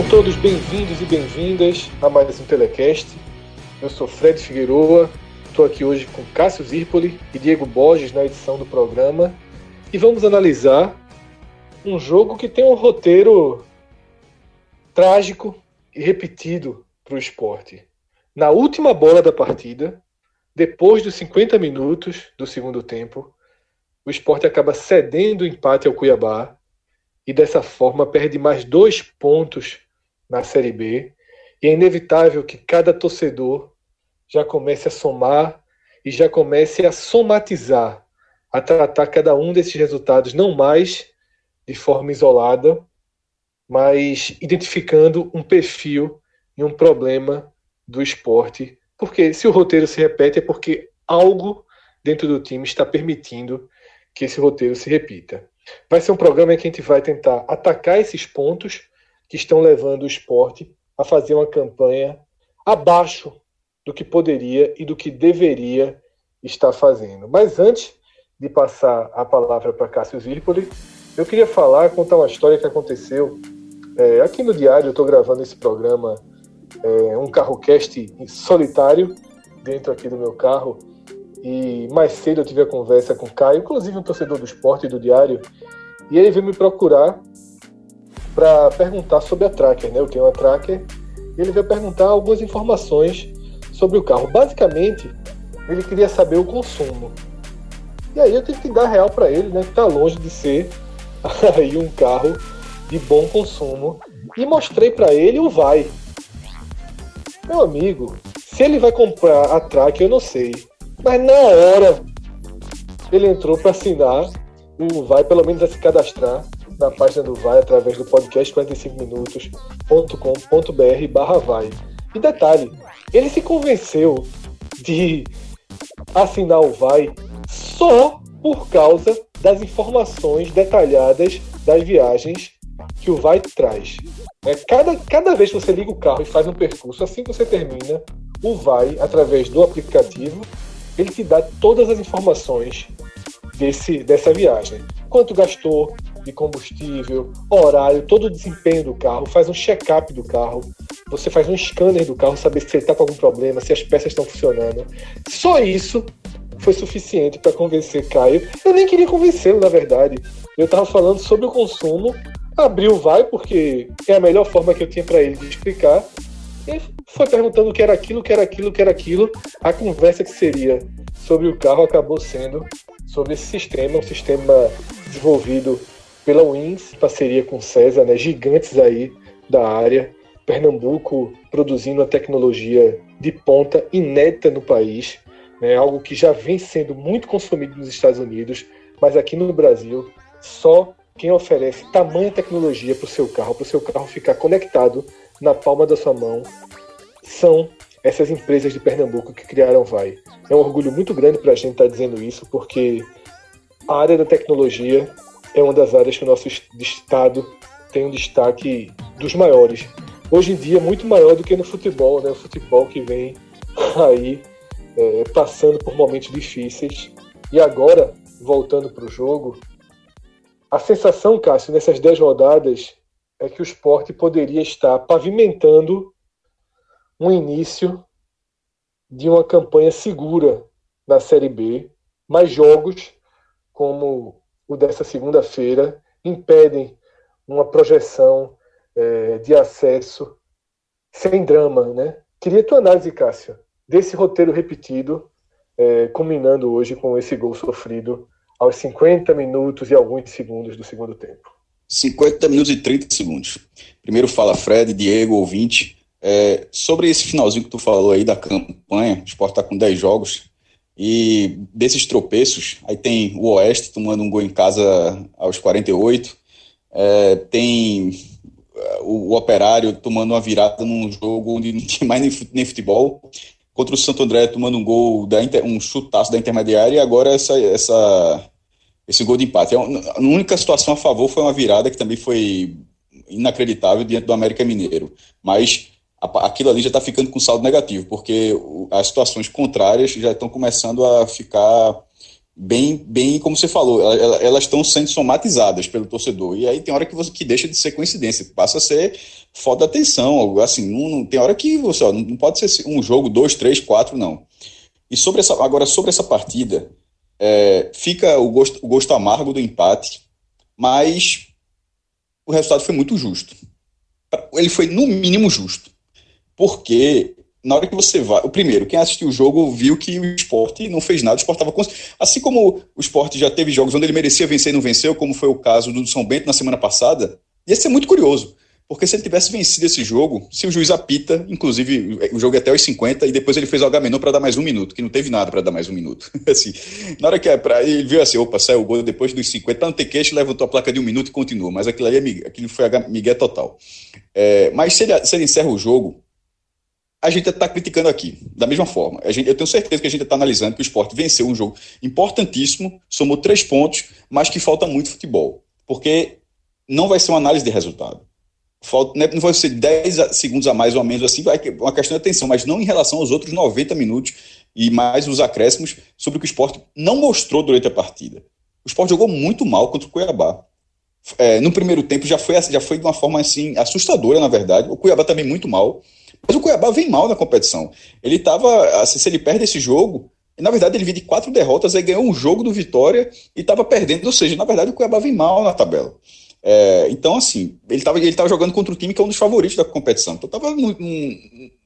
Sejam todos bem-vindos e bem-vindas a mais um Telecast. Eu sou Fred Figueroa, estou aqui hoje com Cássio Zirpoli e Diego Borges na edição do programa e vamos analisar um jogo que tem um roteiro trágico e repetido para o esporte. Na última bola da partida, depois dos 50 minutos do segundo tempo, o esporte acaba cedendo o empate ao Cuiabá e dessa forma perde mais dois pontos na Série B. E é inevitável que cada torcedor já comece a somar e já comece a somatizar, a tratar cada um desses resultados não mais de forma isolada, mas identificando um perfil e um problema do esporte. Porque se o roteiro se repete é porque algo dentro do time está permitindo que esse roteiro se repita. Vai ser um programa em que a gente vai tentar atacar esses pontos que estão levando o esporte a fazer uma campanha abaixo do que poderia e do que deveria estar fazendo. Mas antes de passar a palavra para Cássio Zirpoli, eu queria falar, contar uma história que aconteceu é, aqui no Diário. Eu estou gravando esse programa, é, um carro-cast solitário, dentro aqui do meu carro. E mais cedo eu tive a conversa com o Caio, inclusive um torcedor do esporte do Diário, e ele veio me procurar para perguntar sobre a Tracker, né? Eu tenho uma Tracker, ele veio perguntar algumas informações sobre o carro. Basicamente, ele queria saber o consumo. E aí eu tive que dar real para ele, né? Que tá longe de ser aí um carro de bom consumo. E mostrei para ele o vai. Meu amigo, se ele vai comprar a Tracker, eu não sei. Mas na hora ele entrou para assinar o Vai, pelo menos a se cadastrar na página do Vai através do podcast 45minutos.com.br barra Vai. E detalhe, ele se convenceu de assinar o Vai só por causa das informações detalhadas das viagens que o Vai traz. É, cada, cada vez que você liga o carro e faz um percurso, assim que você termina, o Vai, através do aplicativo, ele te dá todas as informações desse, dessa viagem. Quanto gastou de combustível, horário, todo o desempenho do carro, faz um check-up do carro, você faz um scanner do carro, saber se ele está com algum problema, se as peças estão funcionando. Só isso foi suficiente para convencer Caio. Eu nem queria convencê-lo, na verdade. Eu estava falando sobre o consumo, abriu vai, porque é a melhor forma que eu tinha para ele de explicar, e foi perguntando o que era aquilo, o que era aquilo, o que era aquilo. A conversa que seria sobre o carro acabou sendo sobre esse sistema, um sistema desenvolvido pela Wins, parceria com César, né, gigantes aí da área. Pernambuco produzindo uma tecnologia de ponta inédita no país, né, algo que já vem sendo muito consumido nos Estados Unidos, mas aqui no Brasil só quem oferece tamanha tecnologia para o seu carro, para o seu carro ficar conectado na palma da sua mão, são essas empresas de Pernambuco que criaram Vai. É um orgulho muito grande para a gente estar tá dizendo isso, porque a área da tecnologia é uma das áreas que o nosso estado tem um destaque dos maiores. Hoje em dia, muito maior do que no futebol, né? O futebol que vem aí é, passando por momentos difíceis. E agora, voltando para o jogo, a sensação, Cássio, nessas 10 rodadas é que o esporte poderia estar pavimentando um início de uma campanha segura na Série B, mas jogos como o dessa segunda-feira impedem uma projeção é, de acesso sem drama, né? Queria tua análise, Cássio, desse roteiro repetido, é, culminando hoje com esse gol sofrido aos 50 minutos e alguns segundos do segundo tempo. 50 minutos e 30 segundos. Primeiro fala Fred, Diego, ouvinte. É, sobre esse finalzinho que tu falou aí da campanha, o Sport está com 10 jogos, e desses tropeços, aí tem o Oeste tomando um gol em casa aos 48, é, tem é, o, o, Operário tomando uma virada num jogo onde não tinha mais nem, futebol, contra o Santo André tomando um gol, da, um chutaço da intermediária, e agora essa, essa esse gol de empate. É a única situação a favor foi uma virada que também foi inacreditável diante do América Mineiro. Mas aquilo ali já está ficando com saldo negativo, porque as situações contrárias já estão começando a ficar bem, bem como você falou, elas estão sendo somatizadas pelo torcedor. E aí tem hora que você que deixa de ser coincidência, passa a ser foda atenção. Assim, não, não, tem hora que você ó, não pode ser um jogo, dois, três, quatro, não. E sobre essa, agora sobre essa partida, é, fica o gosto, o gosto amargo do empate, mas o resultado foi muito justo. Ele foi no mínimo justo, porque na hora que você vai. O primeiro, quem assistiu o jogo viu que o esporte não fez nada, o esporte estava. Assim como o esporte já teve jogos onde ele merecia vencer e não venceu, como foi o caso do São Bento na semana passada, ia ser muito curioso. Porque se ele tivesse vencido esse jogo, se o juiz apita, inclusive o jogo é até os 50, e depois ele fez o H para dar mais um minuto, que não teve nada para dar mais um minuto. assim, na hora que é pra, ele viu assim, opa, saiu o gol depois dos 50, para não ter queixo, levantou a placa de um minuto e continuou. Mas aquilo ali é, aquilo foi H, Miguel total. É, mas se ele, se ele encerra o jogo, a gente está criticando aqui, da mesma forma. Gente, eu tenho certeza que a gente está analisando que o esporte venceu um jogo importantíssimo, somou três pontos, mas que falta muito futebol. Porque não vai ser uma análise de resultado. Falta, né, não vai ser 10 segundos a mais ou a menos assim, vai uma questão de atenção, mas não em relação aos outros 90 minutos e mais os acréscimos sobre o que o esporte não mostrou durante a partida. O esporte jogou muito mal contra o Cuiabá. É, no primeiro tempo já foi, já foi de uma forma assim assustadora, na verdade. O Cuiabá também muito mal. Mas o Cuiabá vem mal na competição. Ele estava, assim, se ele perde esse jogo, na verdade ele vinha de quatro derrotas, aí ganhou um jogo do Vitória e estava perdendo, ou seja, na verdade o Cuiabá vem mal na tabela. É, então, assim, ele estava ele tava jogando contra um time que é um dos favoritos da competição. Então, estava num,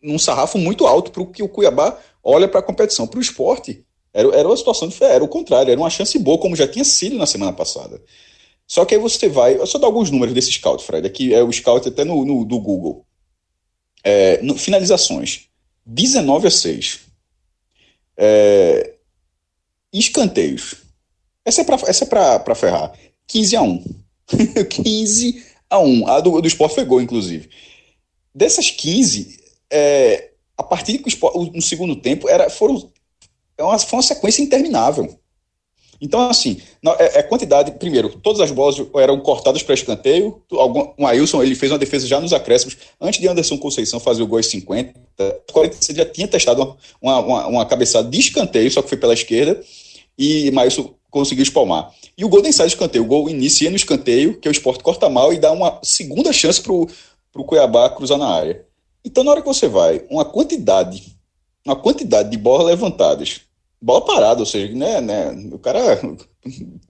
num, sarrafo muito alto para o que o Cuiabá olha para a competição. Para o esporte, era, era uma situação diferente, era o contrário, era uma chance boa, como já tinha sido na semana passada. Só que aí você vai, eu só dar alguns números desse scout, Fred, aqui é o scout até no, no do Google. É, no, finalizações, 19 a 6. É, escanteios, essa é para é ferrar, 15 a 1. 15 a 1. A do, do Sport foi gol, inclusive. Dessas 15, é, a partir que o Sport, no segundo tempo, era, foram, é foi uma sequência interminável. Então, assim, é, é quantidade. Primeiro, todas as bolas eram cortadas para escanteio. O Ailson ele fez uma defesa já nos acréscimos, antes de Anderson Conceição fazer o gol aos 50. 46 já tinha testado uma, uma, uma, cabeçada de escanteio, só que foi pela esquerda, e Maílson conseguiu espalmar. E o gol nem sai do escanteio. O gol inicia no escanteio, que o esporte corta mal e dá uma segunda chance para o Cuiabá cruzar na área. Então, na hora que você vai, uma quantidade, uma quantidade de bolas levantadas bola parada, ou seja, né, né, o cara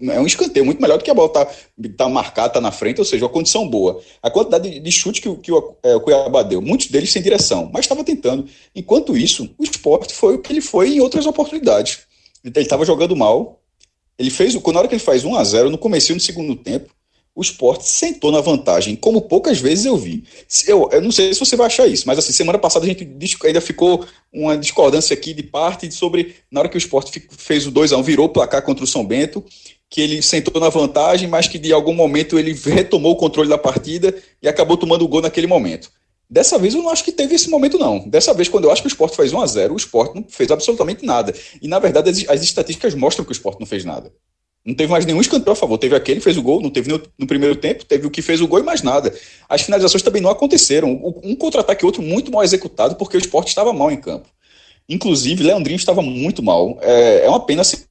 é um escanteio muito melhor do que a bola tá, tá marcada, tá na frente, ou seja, uma condição boa. A quantidade de, de chute que, que o, é, o Cuiabá deu, muitos deles sem direção, mas estava tentando. Enquanto isso, o esporte foi o que ele foi em outras oportunidades. Ele estava jogando mal. Ele fez, na hora que ele faz 1 a 0 no começo do segundo tempo, o esporte sentou na vantagem, como poucas vezes eu vi. Eu, eu não sei se você vai achar isso, mas assim, semana passada a gente ainda ficou uma discordância aqui de parte sobre na hora que o esporte fez o 2 a 1 virou o placar contra o São Bento, que ele sentou na vantagem, mas que de algum momento ele retomou o controle da partida e acabou tomando o gol naquele momento. Dessa vez eu não acho que teve esse momento, não. Dessa vez, quando eu acho que o esporte faz 1 a 0 o esporte não fez absolutamente nada. E, na verdade, as, as estatísticas mostram que o esporte não fez nada. Não teve mais nenhum escanteio a favor. Teve aquele que fez o gol, não teve no, primeiro tempo, teve o que fez o gol e mais nada. As finalizações também não aconteceram. Um contra-ataque e outro muito mal executado, porque o esporte estava mal em campo. Inclusive, Leandrinho estava muito mal. É, é uma pena se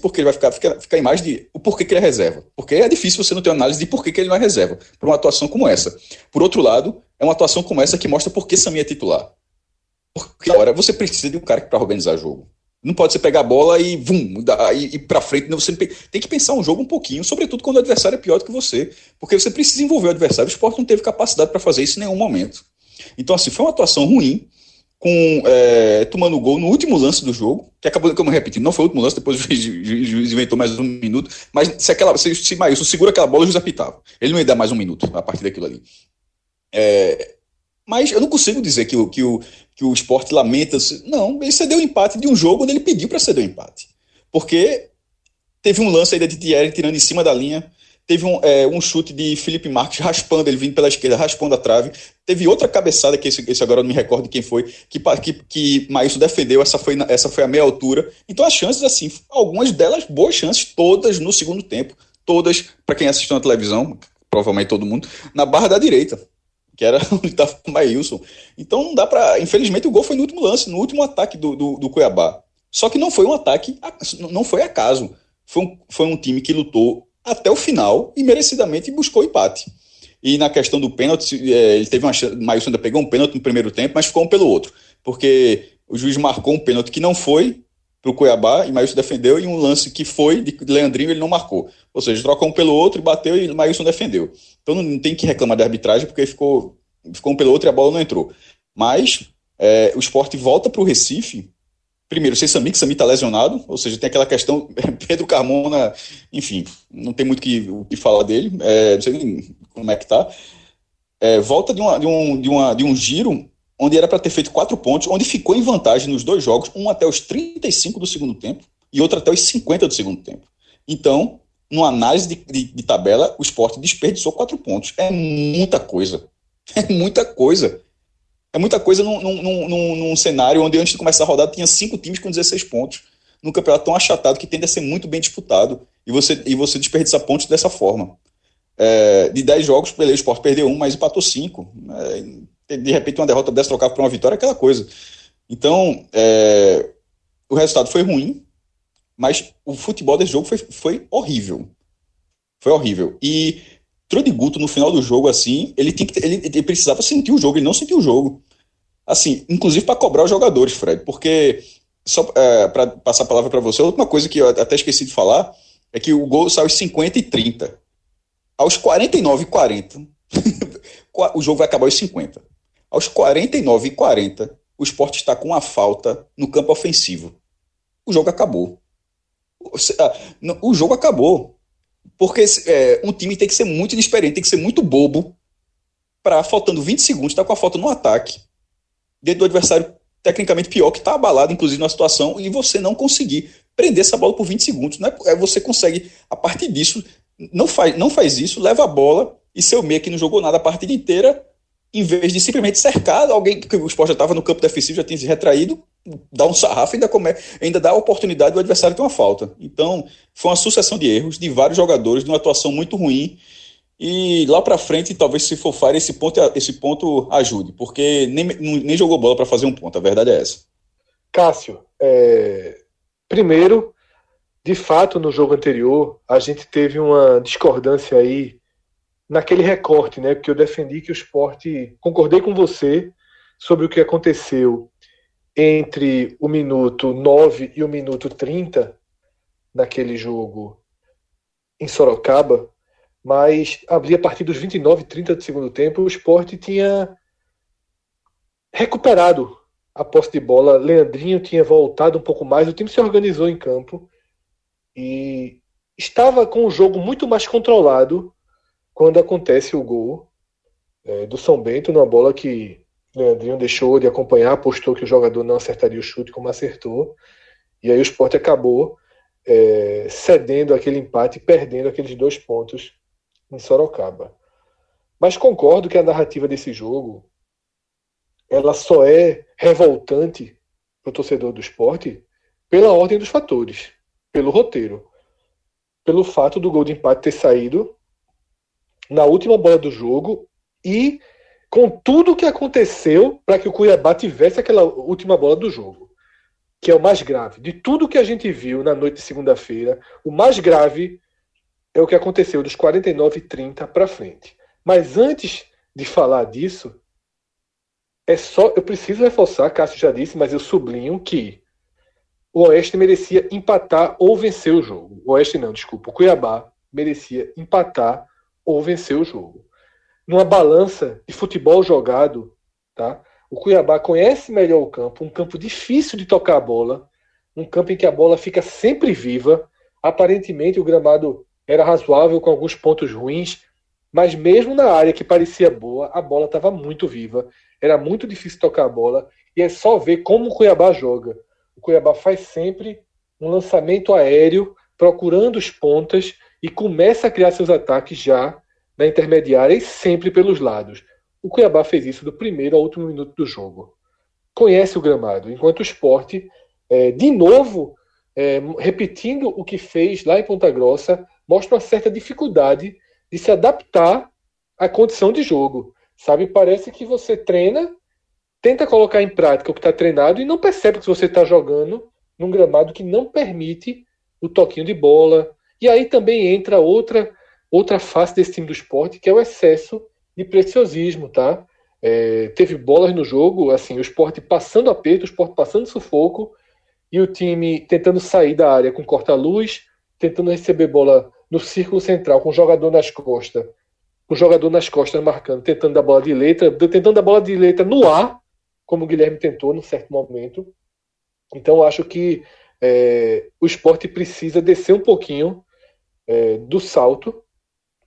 porque ele vai ficar, ficar, ficar em mais de o porquê que ele é reserva. Porque é difícil você não ter uma análise de porquê que ele não é reserva para uma atuação como essa. Por outro lado, é uma atuação como essa que mostra por que Samir é titular. Porque agora você precisa de um cara para organizar jogo. Não pode você pegar a bola e vum, e ir para frente. Você tem que pensar um jogo um pouquinho, sobretudo quando o adversário é pior do que você. Porque você precisa envolver o adversário. O esporte não teve capacidade para fazer isso em nenhum momento. Então, assim, foi uma atuação ruim, com é, tomando gol no último lance do jogo, que acabou, como eu repeti, não foi o último lance, depois o juiz, inventou mais um minuto, mas se aquela, se, se Maílson segura aquela bola, o juiz apitava. Ele não ia dar mais um minuto a partir daquilo ali. É, mas eu não consigo dizer que que o, que o esporte lamenta. Não, ele cedeu o empate de um jogo onde ele pediu para ceder o empate. Porque teve um lance aí de Thierry tirando em cima da linha. Teve um, é, um chute de Felipe Marques raspando, ele vindo pela esquerda, raspando a trave. Teve outra cabeçada, que esse, esse agora eu não me recordo quem foi, que, que, que Maílson defendeu, essa foi, essa foi a meia altura. Então as chances, assim, algumas delas, boas chances, todas no segundo tempo. Todas, para quem assistiu na televisão, provavelmente todo mundo, na barra da direita que era onde estava o Maílson. Então não dá para. Infelizmente o gol foi no último lance, no último ataque do, do, do, Cuiabá. Só que não foi um ataque, não foi acaso. Foi um, foi um time que lutou até o final e merecidamente buscou empate. E na questão do pênalti, é, ele teve uma chance, Maílson ainda pegou um pênalti no primeiro tempo, mas ficou um pelo outro. Porque o juiz marcou um pênalti que não foi para o Cuiabá e Maílson defendeu, e um lance que foi de Leandrinho ele não marcou. Ou seja, trocou um pelo outro, bateu e Maílson defendeu. Então não tem que reclamar da arbitragem, porque ficou, ficou um pelo outro e a bola não entrou. Mas é, o esporte volta para o Recife primeiro, sem Sami, que Sami está lesionado, ou seja, tem aquela questão, Pedro Carmona, enfim, não tem muito que, o que falar dele, é, não sei nem como é que tá. É, volta de, uma, de, um, de, uma, de um giro onde era para ter feito quatro pontos, onde ficou em vantagem nos dois jogos, um até os 35 do segundo tempo e outro até os 50 do segundo tempo. Então, numa análise de, de, de tabela, o esporte desperdiçou quatro pontos. É muita coisa. É muita coisa. É muita coisa num, num, num, num, cenário onde antes de começar a rodada tinha cinco times com 16 pontos. Num campeonato tão achatado que tende a ser muito bem disputado. E você, e você desperdiça pontos dessa forma. É, de 10 jogos, o Sport perdeu um, mas empatou cinco. É, de repente, uma derrota dessa trocada por uma vitória, aquela coisa. Então, é, o resultado foi ruim, mas o futebol desse jogo foi, foi horrível. Foi horrível. E Trude Guto, no final do jogo, assim, ele, que, ele, ele precisava sentir o jogo, ele não sentiu o jogo. Assim, inclusive para cobrar os jogadores, Fred, porque, só é, para passar a palavra para você, a última coisa que eu até esqueci de falar é que o gol saiu aos 50 e 30. Aos 49 e 40, o jogo vai acabar aos 50. Aos 49 e 40, o esporte está com uma falta no campo ofensivo. O jogo acabou. O jogo acabou. Porque é, um time tem que ser muito inexperiente, tem que ser muito bobo para, faltando 20 segundos, estar tá com a falta no ataque, dentro do adversário tecnicamente pior, que está abalado, inclusive, na situação, e você não conseguir prender essa bola por 20 segundos. Né? Você consegue, a partir disso, não faz, não faz isso, leva a bola e seu meia que não jogou nada a partida inteira, em vez de simplesmente cercar alguém que o esporte já estava no campo defensivo, já tinha se retraído, dá um sarrafo e ainda, come, ainda dá a oportunidade do adversário ter uma falta. Então, foi uma sucessão de erros de vários jogadores, de uma atuação muito ruim. E lá para frente, talvez se for Fire, esse ponto, esse ponto ajude, porque nem, nem jogou bola para fazer um ponto, a verdade é essa. Cássio, é... primeiro, de fato, no jogo anterior, a gente teve uma discordância aí naquele recorte, né? Porque eu defendi que o esporte. Concordei com você sobre o que aconteceu entre o minuto 9 e o minuto 30 naquele jogo em Sorocaba, mas ali a partir dos 29 e 30 do segundo tempo, o esporte tinha recuperado a posse de bola. Leandrinho tinha voltado um pouco mais, o time se organizou em campo e estava com o jogo muito mais controlado quando acontece o gol é, do São Bento, numa bola que Leandrinho deixou de acompanhar, apostou que o jogador não acertaria o chute como acertou. E aí o esporte acabou é, cedendo aquele empate, perdendo aqueles dois pontos em Sorocaba. Mas concordo que a narrativa desse jogo ela só é revoltante para o torcedor do esporte pela ordem dos fatores, pelo roteiro, pelo fato do gol de empate ter saído na última bola do jogo e com tudo o que aconteceu para que o Cuiabá tivesse aquela última bola do jogo, que é o mais grave. De tudo que a gente viu na noite de segunda-feira, o mais grave é o que aconteceu dos 49 e 30 para frente. Mas antes de falar disso, é só eu preciso reforçar, Cássio já disse, mas eu sublinho que o Oeste merecia empatar ou vencer o jogo. O Oeste não, desculpa, o Cuiabá merecia empatar ou vencer o jogo numa balança de futebol jogado, tá? O Cuiabá conhece melhor o campo, um campo difícil de tocar a bola, um campo em que a bola fica sempre viva. Aparentemente o gramado era razoável com alguns pontos ruins, mas mesmo na área que parecia boa, a bola estava muito viva. Era muito difícil tocar a bola e é só ver como o Cuiabá joga. O Cuiabá faz sempre um lançamento aéreo, procurando os pontas e começa a criar seus ataques já na intermediária e sempre pelos lados. O Cuiabá fez isso do primeiro ao último minuto do jogo. Conhece o gramado, enquanto o esporte, é, de novo, é, repetindo o que fez lá em Ponta Grossa, mostra uma certa dificuldade de se adaptar à condição de jogo. Sabe, parece que você treina, tenta colocar em prática o que está treinado e não percebe que você está jogando num gramado que não permite o toquinho de bola. E aí também entra outra outra face desse time do esporte, que é o excesso de preciosismo, tá? É, teve bolas no jogo, assim, o esporte passando aperto, o esporte passando sufoco, e o time tentando sair da área com corta-luz, tentando receber bola no círculo central, com o jogador nas costas, com o jogador nas costas marcando, tentando dar bola de letra, tentando dar bola de letra no ar, como o Guilherme tentou num certo momento. Então acho que é, o esporte precisa descer um pouquinho é, do salto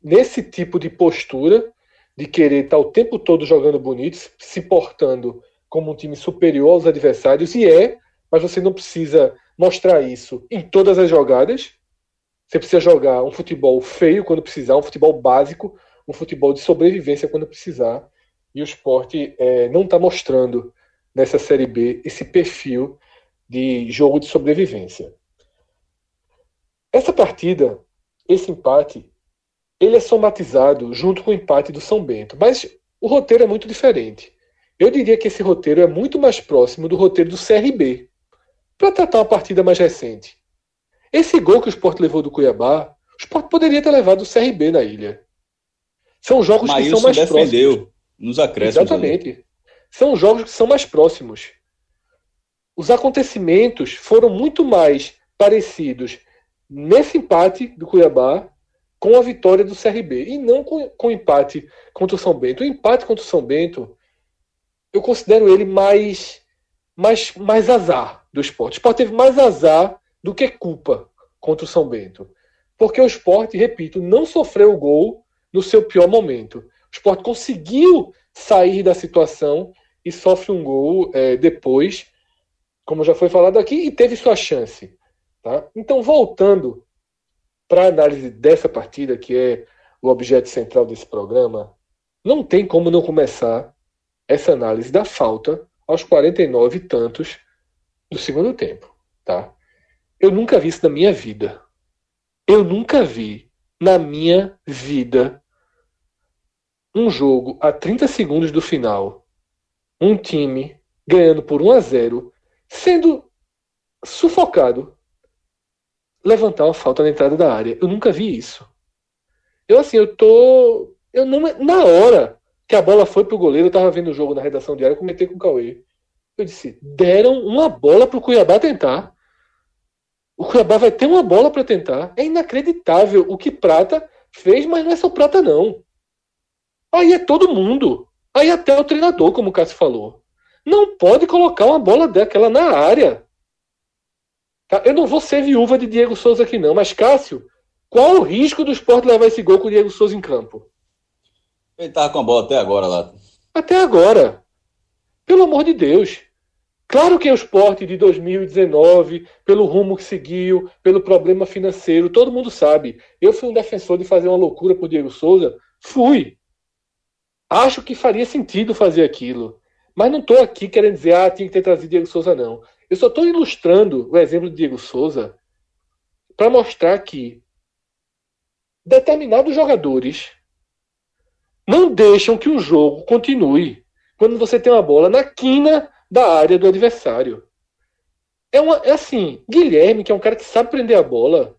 nesse tipo de postura de querer estar o tempo todo jogando bonito, se portando como um time superior aos adversários, e é, mas você não precisa mostrar isso em todas as jogadas. Você precisa jogar um futebol feio quando precisar, um futebol básico, um futebol de sobrevivência quando precisar. E o esporte é, não está mostrando nessa Série B esse perfil de jogo de sobrevivência. Essa partida, esse empate, ele é somatizado junto com o empate do São Bento. Mas o roteiro é muito diferente. Eu diria que esse roteiro é muito mais próximo do roteiro do CRB, para tratar uma partida mais recente. Esse gol que o Sport levou do Cuiabá, o Sport poderia ter levado o CRB na ilha. São jogos Maílson que são mais defendeu próximos. nos acréscimos. Exatamente. Ali. São jogos que são mais próximos. Os acontecimentos foram muito mais parecidos nesse empate do Cuiabá com a vitória do CRB e não com, com empate contra o São Bento. O empate contra o São Bento, eu considero ele mais, mais, mais azar do esporte. O esporte teve mais azar do que culpa contra o São Bento. Porque o esporte, repito, não sofreu o gol no seu pior momento. O esporte conseguiu sair da situação e sofre um gol é, depois, como já foi falado aqui, e teve sua chance. Tá? Então, voltando para a análise dessa partida, que é o objeto central desse programa, não tem como não começar essa análise da falta aos 49 e tantos do segundo tempo, tá? Eu nunca vi isso na minha vida. Eu nunca vi na minha vida um jogo a 30 segundos do final, um time ganhando por 1 a 0, sendo sufocado levantar uma falta na entrada da área. Eu nunca vi isso. Eu assim, eu tô. Eu não. Na hora que a bola foi pro goleiro, eu tava vendo o jogo na redação diária, eu comentei com o Cauê. Eu disse, deram uma bola pro Cuiabá tentar. O Cuiabá vai ter uma bola para tentar. É inacreditável o que Prata fez, mas não é só Prata, não. Aí é todo mundo. Aí até o treinador, como o Cássio falou. Não pode colocar uma bola daquela na área. Tá? Eu não vou ser viúva de Diego Souza aqui, não, mas Cássio, qual o risco do esporte levar esse gol com o Diego Souza em campo? Ele tava com a bola até agora lá. Até agora. Pelo amor de Deus. Claro que é o esporte de 2019, pelo rumo que seguiu, pelo problema financeiro, todo mundo sabe. Eu fui um defensor de fazer uma loucura por Diego Souza. Fui. Acho que faria sentido fazer aquilo. Mas não estou aqui querendo dizer, ah, tinha que ter trazido Diego Souza, não. Eu só estou ilustrando o exemplo de Diego Souza para mostrar que determinados jogadores não deixam que o jogo continue quando você tem uma bola na quina da área do adversário. É, uma, é assim, Guilherme, que é um cara que sabe prender a bola,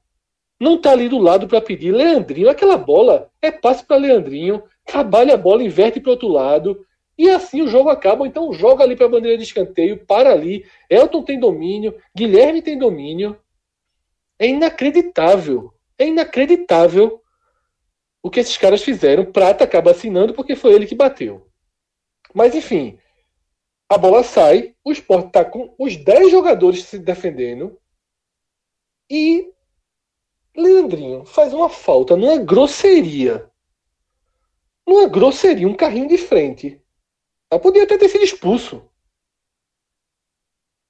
não está ali do lado para pedir. Leandrinho, aquela bola é passe para Leandrinho, trabalha a bola, inverte para outro lado, e assim o jogo acaba. Então joga ali para a bandeira de escanteio, para ali. Elton tem domínio, Guilherme tem domínio. É inacreditável. É inacreditável o que esses caras fizeram. Prata acaba assinando porque foi ele que bateu. Mas enfim, a bola sai, o esporte está com os 10 jogadores se defendendo e Leandrinho faz uma falta numa grosseria. Numa grosseria, um carrinho de frente. Ela podia até ter sido expulso.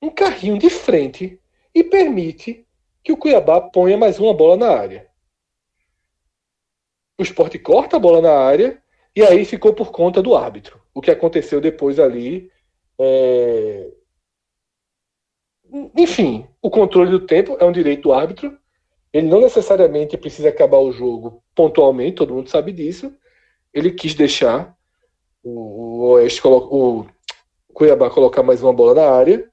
Um carrinho de frente e permite que o Cuiabá ponha mais uma bola na área. O esporte corta a bola na área e aí ficou por conta do árbitro. O que aconteceu depois ali. É... Enfim, o controle do tempo é um direito do árbitro. Ele não necessariamente precisa acabar o jogo pontualmente, todo mundo sabe disso. Ele quis deixar o, o Oeste coloca, o Cuiabá colocar mais uma bola na área.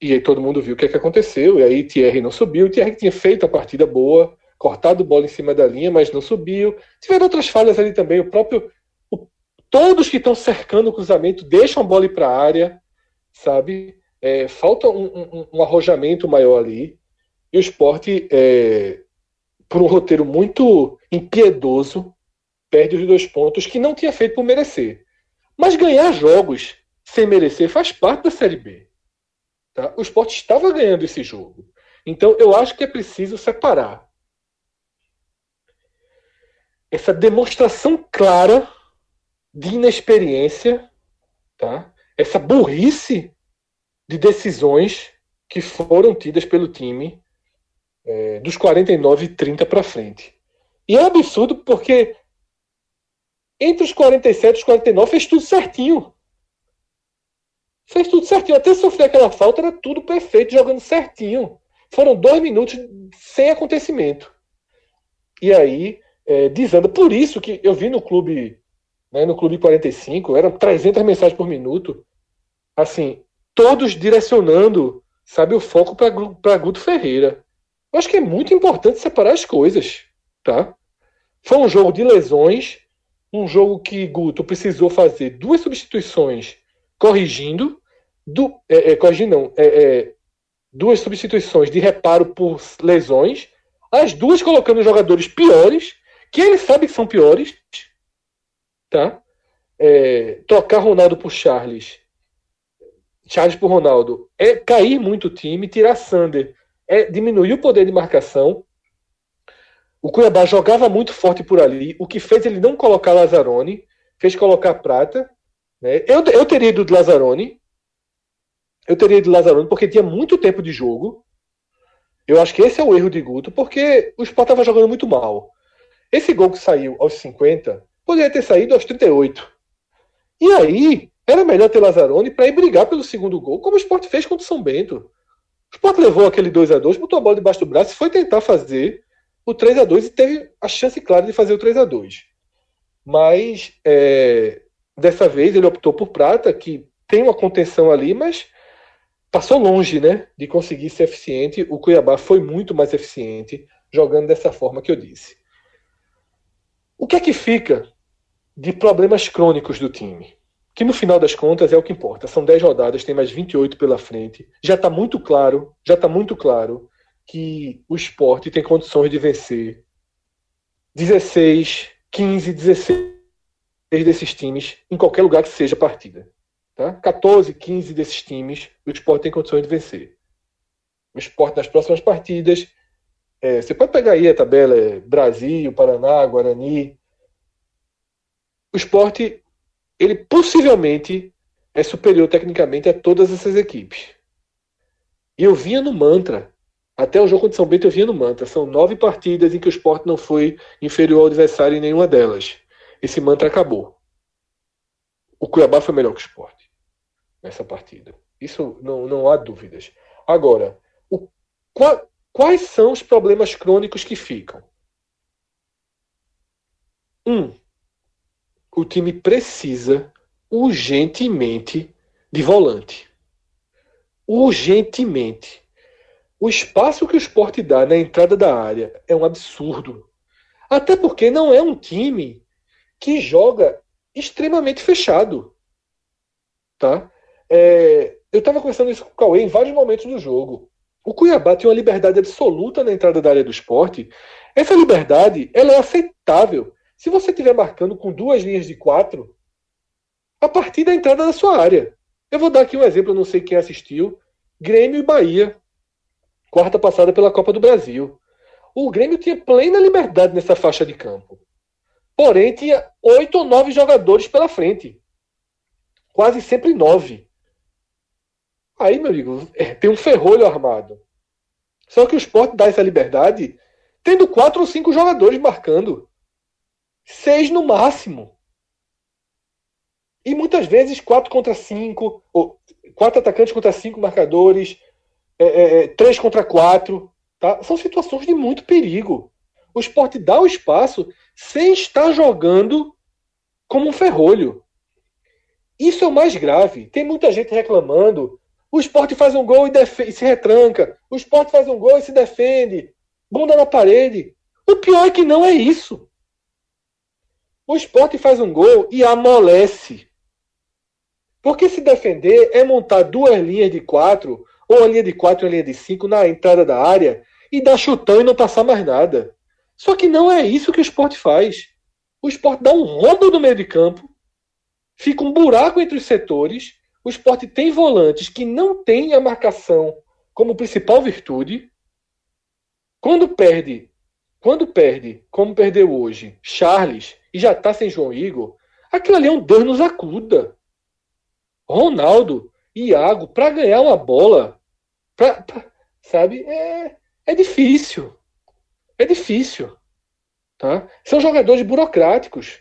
E aí todo mundo viu o que, é que aconteceu. E aí Thierry não subiu. O Thierry tinha feito a partida boa, cortado bola em cima da linha, mas não subiu. Tiveram outras falhas ali também. O próprio. O, todos que estão cercando o cruzamento deixam a bola ir para a área, sabe? É, falta um, um, um, arrojamento maior ali. E o esporte, é, por um roteiro muito impiedoso, perde os dois pontos que não tinha feito por merecer. Mas ganhar jogos sem merecer faz parte da Série B. Tá? O esporte estava ganhando esse jogo. Então eu acho que é preciso separar essa demonstração clara de inexperiência, tá? essa burrice de decisões que foram tidas pelo time é, dos 49 e 30 para frente. E é um absurdo porque entre os 47 e os 49 fez tudo certinho. Fez tudo certinho. Até sofrer aquela falta era tudo perfeito, jogando certinho. Foram dois minutos sem acontecimento. E aí, é, desanda. Por isso que eu vi no clube, né, no clube 45, eram 300 mensagens por minuto. Assim, todos direcionando, sabe, o foco para Guto Ferreira. Eu acho que é muito importante separar as coisas, tá? Foi um jogo de lesões, um jogo que Guto precisou fazer duas substituições corrigindo, do, é, é, corrigindo não, é, é, duas substituições de reparo por lesões, as duas colocando jogadores piores, que ele sabe que são piores, tá? É, trocar Ronaldo por Charles Charles por Ronaldo é cair muito o time, tirar Sander é diminuir o poder de marcação. O Cuiabá jogava muito forte por ali, o que fez ele não colocar Lazzaroni, fez colocar Prata. Né? Eu, eu teria ido de Lazzaroni, eu teria ido de Lazzaroni porque tinha muito tempo de jogo. Eu acho que esse é o erro de Guto, porque o Sport estava jogando muito mal. Esse gol que saiu aos 50 poderia ter saído aos 38. E aí, era melhor ter Lazzaroni para ir brigar pelo segundo gol, como o Sport fez contra o São Bento. O Sport levou aquele 2 a 2 botou a bola debaixo do braço e foi tentar fazer o 3 a 2 e teve a chance clara de fazer o 3 a 2 Mas é, dessa vez ele optou por Prata, que tem uma contenção ali, mas passou longe né, de conseguir ser eficiente. O Cuiabá foi muito mais eficiente jogando dessa forma que eu disse. O que é que fica de problemas crônicos do time? que no final das contas é o que importa. São 10 rodadas, tem mais 28 pela frente. Já está muito claro, já está muito claro que o esporte tem condições de vencer 16, 15, 16 desses times em qualquer lugar que seja partida. Tá? 14, 15 desses times o esporte tem condições de vencer. O esporte nas próximas partidas. É, você pode pegar aí a tabela é, Brasil, Paraná, Guarani. O esporte ele possivelmente é superior tecnicamente a todas essas equipes. E eu vinha no mantra. Até o jogo de São Bento eu vinha no mantra. São nove partidas em que o esporte não foi inferior ao adversário em nenhuma delas. Esse mantra acabou. O Cuiabá foi melhor que o esporte nessa partida. Isso não, não há dúvidas. Agora, o, qual, quais são os problemas crônicos que ficam? Um, o time precisa urgentemente de volante. Urgentemente. O espaço que o esporte dá na entrada da área é um absurdo. Até porque não é um time que joga extremamente fechado. Tá? É, eu estava conversando isso com o Cauê em vários momentos do jogo. O Cuiabá tem uma liberdade absoluta na entrada da área do esporte. Essa liberdade ela é aceitável se você estiver marcando com duas linhas de quatro, a partir da entrada da sua área. Eu vou dar aqui um exemplo, eu não sei quem assistiu. Grêmio e Bahia. Quarta passada pela Copa do Brasil. O Grêmio tinha plena liberdade nessa faixa de campo. Porém, tinha oito ou nove jogadores pela frente. Quase sempre nove. Aí, meu amigo, é, tem um ferrolho armado. Só que o esporte dá essa liberdade tendo quatro ou cinco jogadores marcando. Seis no máximo. E muitas vezes quatro contra cinco, ou quatro atacantes contra cinco marcadores, é, é, é, três contra quatro. Tá? São situações de muito perigo. O esporte dá o espaço sem estar jogando como um ferrolho. Isso é o mais grave. Tem muita gente reclamando O esporte faz um gol e, e se retranca. O esporte faz um gol e se defende. Bunda na parede. O pior é que não é isso. O esporte faz um gol e amolece. Porque se defender é montar duas linhas de quatro, ou uma linha de quatro e uma linha de cinco na entrada da área e dar chutão e não passar mais nada. Só que não é isso que o esporte faz. O esporte dá um rombo no meio de campo, fica um buraco entre os setores. O esporte tem volantes que não têm a marcação como principal virtude. Quando perde, quando perde, como perdeu hoje, Charles e já está sem João Igor, aquilo ali é um Deus nos acuda. Ronaldo, Iago, para ganhar uma bola, pra, pra, sabe, é, é difícil. É difícil. Tá? São jogadores burocráticos.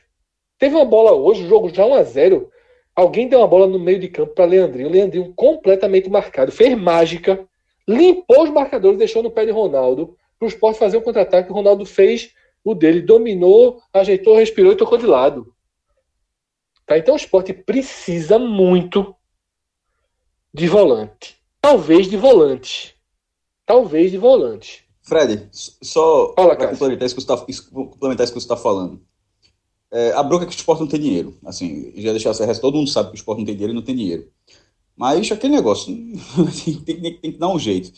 Teve uma bola hoje, o jogo já 1 a 0 Alguém deu uma bola no meio de campo para Leandrinho. Leandrinho completamente marcado. Fez mágica. Limpou os marcadores, deixou no pé de Ronaldo. Para o esporte fazer um contra-ataque. O Ronaldo fez o dele. Dominou, ajeitou, respirou e tocou de lado. Tá? Então o esporte precisa muito de volante. Talvez de volante. Talvez de volante. Fred, só para complementar isso que você está tá falando. É, a bronca é que o esporte não tem dinheiro. Assim, já deixar essa resto, todo mundo sabe que o esporte não tem dinheiro e não tem dinheiro. Mas aquele negócio tem, tem, tem, que dar um jeito.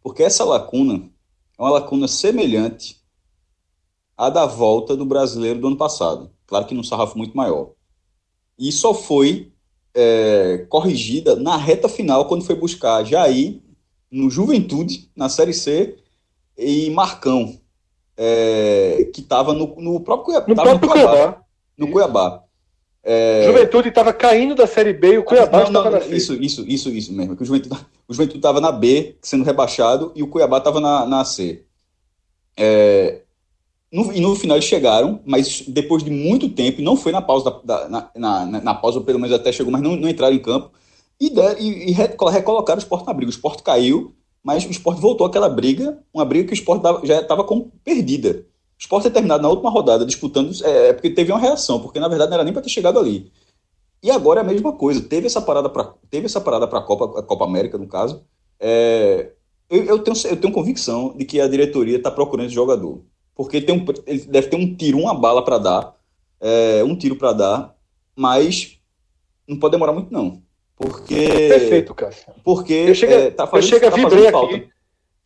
Porque essa lacuna é uma lacuna semelhante à da volta do brasileiro do ano passado. Claro que num sarrafo muito maior. E só foi é, corrigida na reta final, quando foi buscar Jair no Juventude, na Série C, e Marcão, é, que estava no, no próprio, no próprio no Cuiabá. Cuiabá. No Cuiabá. É... Juventude estava caindo da Série B e o Cuiabá estava na C. Isso, isso, isso, isso mesmo. Que o Juventude o Juventude estava na B, sendo rebaixado, e o Cuiabá estava na, na C. É, no, e no final eles chegaram, mas depois de muito tempo, não foi na pausa, da, da na, na, na, pausa, pelo menos até chegou, mas não, não entraram em campo, e, der, e, e recolocaram o esporte na briga. O esporte caiu, mas o esporte voltou àquela briga, uma briga que o esporte já estava perdida. O esporte ter terminado na última rodada disputando, é, é, porque teve uma reação, porque na verdade não era nem para ter chegado ali. E agora é a mesma coisa, teve essa parada para teve essa parada para a Copa, a Copa América, no caso. É, eu, eu, tenho, eu tenho convicção de que a diretoria está procurando esse jogador. Porque tem um, ele deve ter um tiro, uma bala para dar, é, um tiro para dar, mas não pode demorar muito, não. Porque. Perfeito, Cássio. Porque eu chego, é, tá fazendo, eu chego a tá vibrar aqui.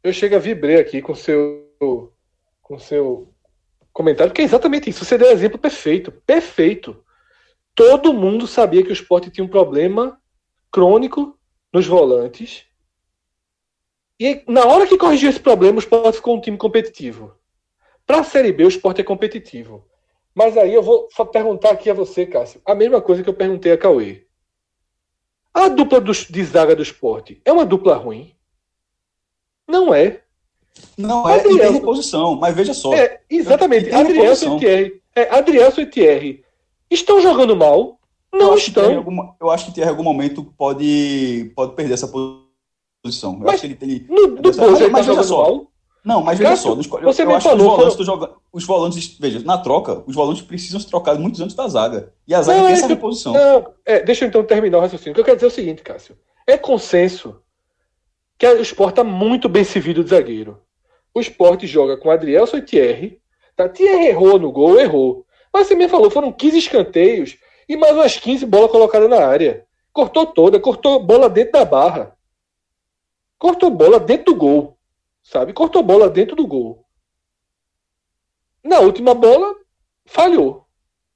Eu chego a vibrar aqui com seu com seu comentário, porque é exatamente isso. Você deu um exemplo perfeito. Perfeito. Todo mundo sabia que o esporte tinha um problema crônico nos volantes. E na hora que corrigiu esse problema, o esporte ficou um time competitivo. Para a Série B, o esporte é competitivo. Mas aí eu vou perguntar aqui a você, Cássio, a mesma coisa que eu perguntei a Cauê. A dupla do, de zaga do esporte é uma dupla ruim? Não é. Não é, Adrielson, e tem reposição, mas veja só. É, exatamente. Adrielson e Thierry. É, Adrielson e Thierry estão jogando mal? Não eu estão. Eu acho que Thierry em algum momento pode, pode perder essa posição. Eu mas, acho que ele, ele, no, mas, mas veja só. Mal? Não, mas veja só, eu, você eu me acho falou, que os volantes, foram... os volantes, veja, na troca, os volantes precisam se trocar muitos antes da zaga. E a zaga não, tem é essa reposição. Não, é, deixa eu então terminar o raciocínio. O que eu quero dizer é o seguinte, Cássio. É consenso que o esporte está muito bem servido de zagueiro. O esporte joga com Adrielson e Thierry. Tá? Thierry errou no gol, errou. Mas você me falou, foram 15 escanteios e mais umas 15 bolas colocadas na área. Cortou toda, cortou bola dentro da barra. Cortou bola dentro do gol sabe? Cortou bola dentro do gol. Na última bola, falhou.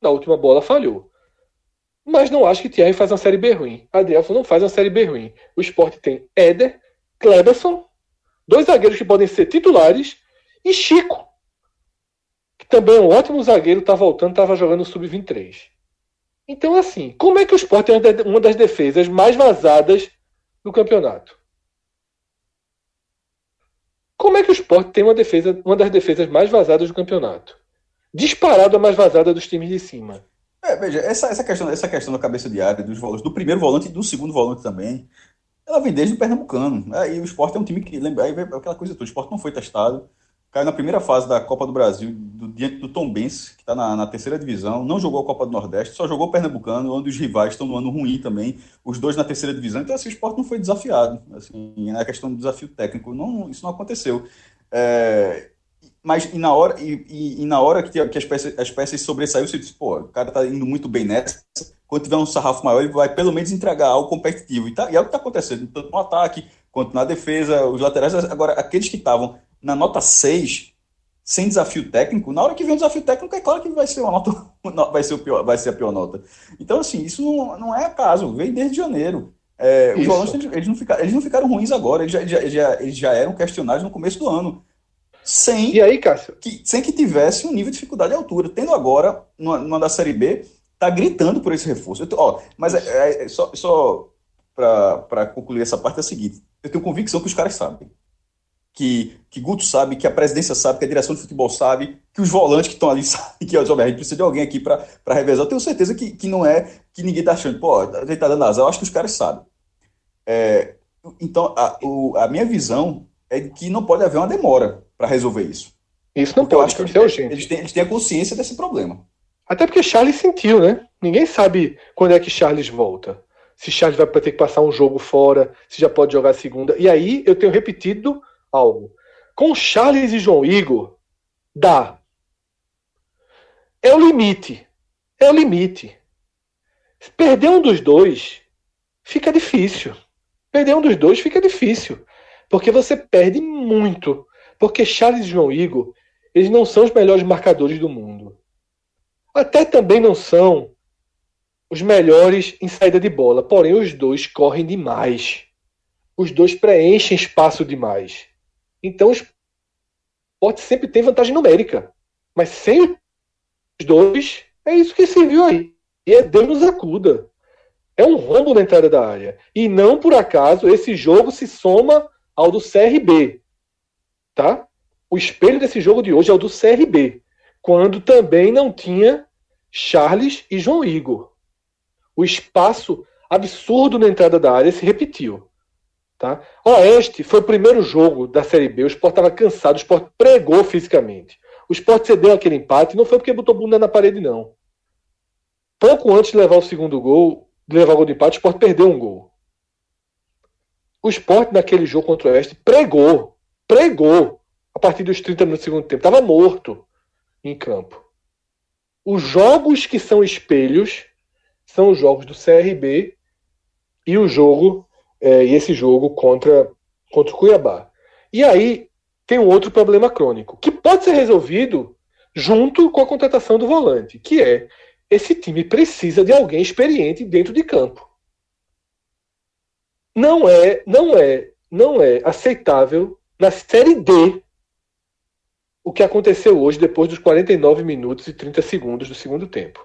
Na última bola, falhou. Mas não acho que Thierry faz uma série B ruim. Adrielson não faz uma série B ruim. O esporte tem Éder, Kleberson, dois zagueiros que podem ser titulares, e Chico, que também é um ótimo zagueiro, tá voltando, estava jogando sub-23. Então, assim, como é que o esporte é uma das defesas mais vazadas do campeonato? Como é que o esporte tem uma defesa, uma das defesas mais vazadas do campeonato? Disparado a mais vazada dos times de cima. É, veja, essa, essa, questão, essa questão da cabeça de área, dos volantes, do primeiro volante e do segundo volante também, ela vem desde o Pernambucano. Aí o esporte é um time que lembra, aí aquela coisa toda, o esporte não foi testado. Caiu na primeira fase da Copa do Brasil, do, diante do Tom Benz, que está na, na, terceira divisão, não jogou a Copa do Nordeste, só jogou o Pernambucano, onde os rivais estão no ano ruim também, os dois na terceira divisão, então assim, o esporte não foi desafiado, assim, na questão do desafio técnico, não, isso não aconteceu. É, mas e na hora, e, e, e na hora que, que as, peças, as sobressaiu, você disse, pô, o cara tá indo muito bem nessa, quando tiver um sarrafo maior, ele vai pelo menos entregar algo competitivo. E, tá, e é o que está acontecendo, tanto no ataque quanto na defesa, os laterais. Agora, aqueles que estavam na nota 6, sem desafio técnico, na hora que vem o desafio técnico, é claro que vai ser uma nota, vai ser, o pior, vai ser a pior nota. Então, assim, isso não, não é acaso, veio desde janeiro. É, os volantes, eles não, ficaram, eles não ficaram ruins agora, eles já, já, já, eles já eram questionados no começo do ano. Sem, e aí, Cássio? Que, sem que tivesse um nível de dificuldade à altura. Tendo agora, numa, numa da Série B, tá gritando por esse reforço. Tô, ó, mas é, é, é só, só para concluir essa parte é o seguinte: eu tenho convicção que os caras sabem que, que Guto sabe, que a presidência sabe, que a direção de futebol sabe, que os volantes que estão ali sabem que a gente precisa de alguém aqui para revezar. Eu tenho certeza que, que não é que ninguém está achando, pô, a gente está dando azar, eu acho que os caras sabem. É, então, a, o, a minha visão é que não pode haver uma demora para resolver isso. Isso não pode, eu acho que eles, eles, têm, eles têm a consciência desse problema. Até porque Charles sentiu, né? Ninguém sabe quando é que Charles volta. Se Charles vai ter que passar um jogo fora, se já pode jogar a segunda. E aí eu tenho repetido algo. Com Charles e João Igor, dá. É o limite. É o limite. Perder um dos dois fica difícil. Perder um dos dois fica difícil. Porque você perde muito. Porque Charles e João Igor, eles não são os melhores marcadores do mundo. Até também não são os melhores em saída de bola. Porém, os dois correm demais. Os dois preenchem espaço demais. Então, o esporte sempre tem vantagem numérica. Mas sem os dois, é isso que se viu aí. E é Deus nos acuda. É um rombo na entrada da área. E não por acaso esse jogo se soma ao do CRB. Tá? O espelho desse jogo de hoje é o do CRB. Quando também não tinha Charles e João Igor. O espaço absurdo na entrada da área se repetiu. Tá? Oeste foi o primeiro jogo da Série B. O Sport estava cansado, o Sport pregou fisicamente. O Sport cedeu aquele empate, não foi porque botou bunda na parede, não. Pouco antes de levar o segundo gol, de levar o gol de empate, o Sport perdeu um gol. O Sport, naquele jogo contra o Oeste, pregou. Pregou. A partir dos 30 minutos do segundo tempo. Estava morto em campo. Os jogos que são espelhos são os jogos do CRB e o jogo é, e esse jogo contra, contra o Cuiabá. E aí tem um outro problema crônico, que pode ser resolvido junto com a contratação do volante, que é esse time precisa de alguém experiente dentro de campo. Não é, não é, não é aceitável na série D o que aconteceu hoje depois dos 49 minutos e 30 segundos do segundo tempo.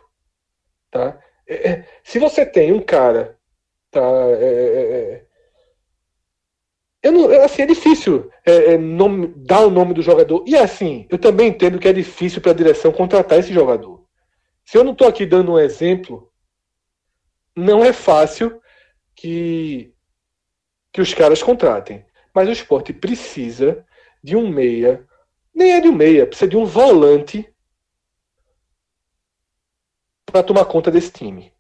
Tá? É, é se você tem um cara Tá, é, é, é, eu não, assim, é difícil é, é, nome, dar o nome do jogador. E assim, eu também entendo que é difícil para a direção contratar esse jogador. Se eu não estou aqui dando um exemplo, não é fácil que, que os caras contratem. Mas o esporte precisa de um meia, nem é de um meia, precisa de um volante para tomar conta desse time,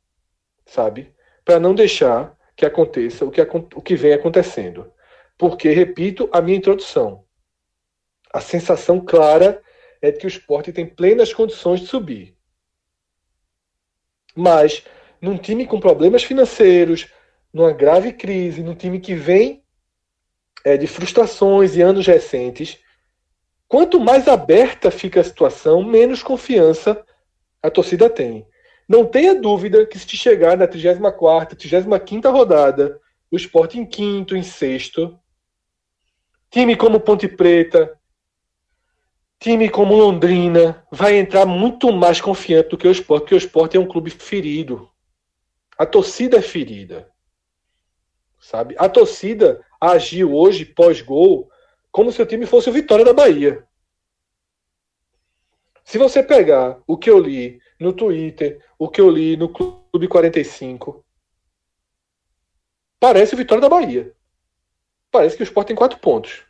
sabe? Para não deixar que aconteça o que, o que vem acontecendo. Porque, repito, a minha introdução. A sensação clara é de que o esporte tem plenas condições de subir. Mas, num time com problemas financeiros, numa grave crise, num time que vem é, de frustrações e anos recentes, quanto mais aberta fica a situação, menos confiança a torcida tem. Não tenha dúvida que se chegar na 34ª, 35ª rodada, o esporte em quinto, em sexto, time como Ponte Preta, time como Londrina, vai entrar muito mais confiante do que o esporte, porque o esporte é um clube ferido. A torcida é ferida. Sabe? A torcida agiu hoje, pós-gol, como se o time fosse o Vitória da Bahia. Se você pegar o que eu li no Twitter, o que eu li no Clube 45, parece o Vitória da Bahia. Parece que o Sport tem quatro pontos,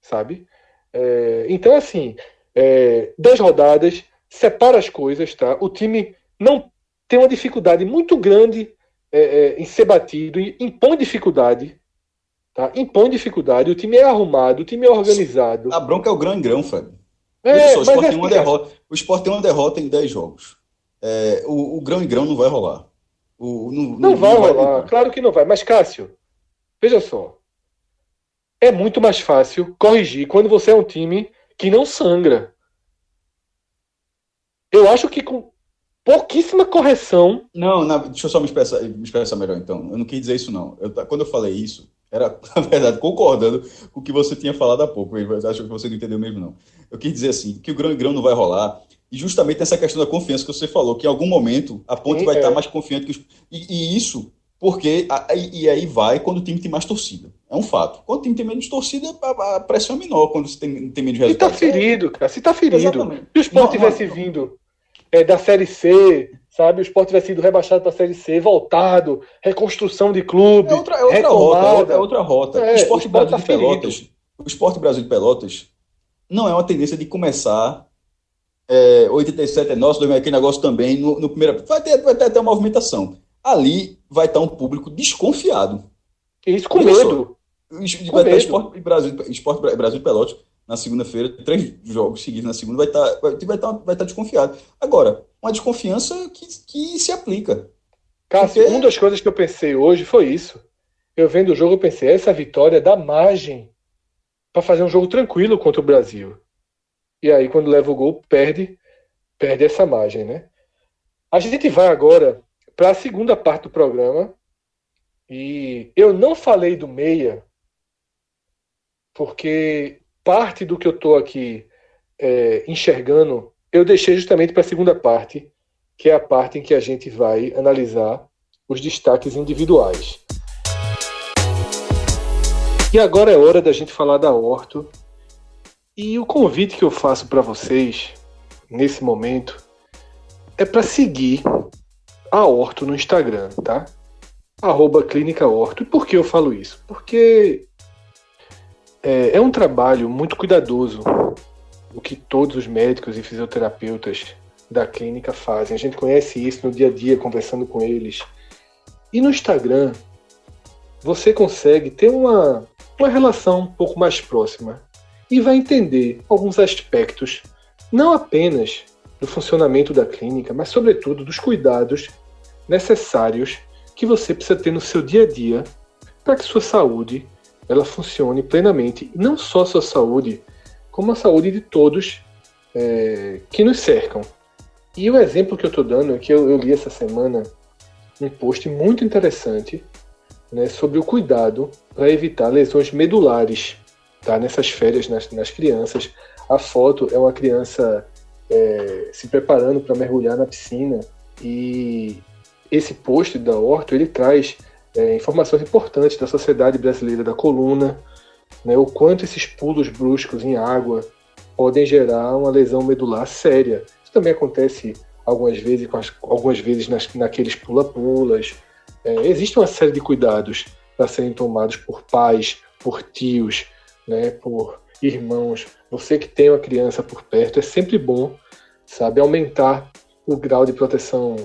sabe? É, então, assim, é, 10 rodadas, separa as coisas, tá? O time não tem uma dificuldade muito grande é, é, em ser batido, impõe dificuldade. Tá? Impõe dificuldade, o time é arrumado, o time é organizado. A bronca é o grão em grão, Fred. É, só, o, Sport tem uma assim, derrota, o Sport tem uma derrota em 10 jogos. É, o, o, grão em grão não vai rolar. O, não, não, não, vai rolar, vai... claro que não vai. Mas, Cássio, veja só. É muito mais fácil corrigir quando você é um time que não sangra. Eu acho que com pouquíssima correção. Não, não deixa eu só me expressar, me expressar melhor então. Eu não quis dizer isso, não. Eu, quando eu falei isso, era, na verdade, concordando com o que você tinha falado há pouco. Eu acho que você não entendeu mesmo, não. Eu quis dizer assim, que o grão em grão não vai rolar. E justamente essa questão da confiança que você falou, que em algum momento a ponte Sim, vai é. estar mais confiante que os... e, e isso porque e aí vai quando o time tem mais torcida. É um fato. Quando o time tem menos torcida, a, pressão é menor quando você tem, tem menos resultado. Se tá ferido, cara. Se tá ferido. Exatamente. Se o Sport tivesse não, vindo é, da Série C, sabe? O Sport tivesse sido rebaixado para a Série C, voltado, reconstrução de clube. É outra, é outra rota. É outra, é outra rota. É, o Esporte Brasil tá de Pelotas. O Esporte Brasil de Pelotas não é uma tendência de começar é, 87 é nosso, aquele negócio também no, no primeiro. Vai ter, vai ter até uma movimentação ali vai estar um público desconfiado. Isso com medo. Só, vai estar Esporte Brasil, Esporte Brasil Pelotas na segunda-feira, três jogos seguidos na segunda, vai estar, vai, vai, estar, vai estar desconfiado. Agora, uma desconfiança que, que se aplica. Cássio, Porque... uma das coisas que eu pensei hoje foi isso. Eu vendo o jogo, eu pensei, essa vitória dá margem para fazer um jogo tranquilo contra o Brasil. E aí, quando leva o gol, perde, perde essa margem, né? A gente vai agora para a segunda parte do programa. E eu não falei do meia, porque parte do que eu estou aqui é, enxergando, eu deixei justamente para a segunda parte, que é a parte em que a gente vai analisar os destaques individuais. E agora é hora da gente falar da Horto. E o convite que eu faço para vocês nesse momento é para seguir a Horto no Instagram, tá? Arroba Clínica Horto. E por que eu falo isso? Porque é, é um trabalho muito cuidadoso o que todos os médicos e fisioterapeutas da clínica fazem. A gente conhece isso no dia a dia, conversando com eles. E no Instagram, você consegue ter uma, uma relação um pouco mais próxima e vai entender alguns aspectos, não apenas do funcionamento da clínica, mas, sobretudo, dos cuidados necessários que você precisa ter no seu dia a dia para que sua saúde ela funcione plenamente. E não só a sua saúde, como a saúde de todos é, que nos cercam. E o exemplo que eu estou dando é que eu, eu, li essa semana um post muito interessante né, sobre o cuidado para evitar lesões medulares tá, nessas férias nas, nas crianças. A foto é uma criança é, se preparando para mergulhar na piscina e esse post da Orto ele traz é, informações importantes da Sociedade Brasileira da Coluna, né, o quanto esses pulos bruscos em água podem gerar uma lesão medular séria. Isso também acontece algumas vezes, algumas vezes nas, naqueles pula-pulas. É, existe uma série de cuidados para serem tomados por pais, por tios, né, por irmãos. Você que tem uma criança por perto, é sempre bom, sabe, aumentar o grau de proteção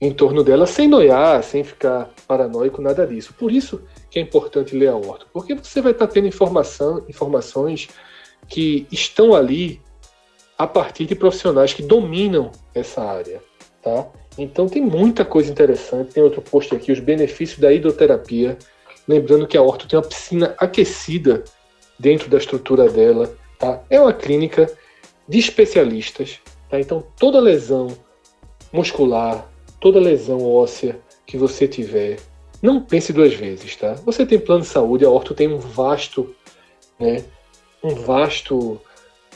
em torno dela sem noiar, sem ficar paranoico, nada disso. Por isso que é importante ler a Horto, porque você vai estar tendo informação, informações que estão ali a partir de profissionais que dominam essa área, tá? Então tem muita coisa interessante. Tem outro post aqui, os benefícios da hidroterapia. Lembrando que a Horto tem uma piscina aquecida dentro da estrutura dela, tá? É uma clínica de especialistas, tá? Então toda lesão muscular, toda lesão óssea que você tiver, não pense duas vezes, tá? Você tem plano de saúde, a Orto tem um vasto, né, um vasto,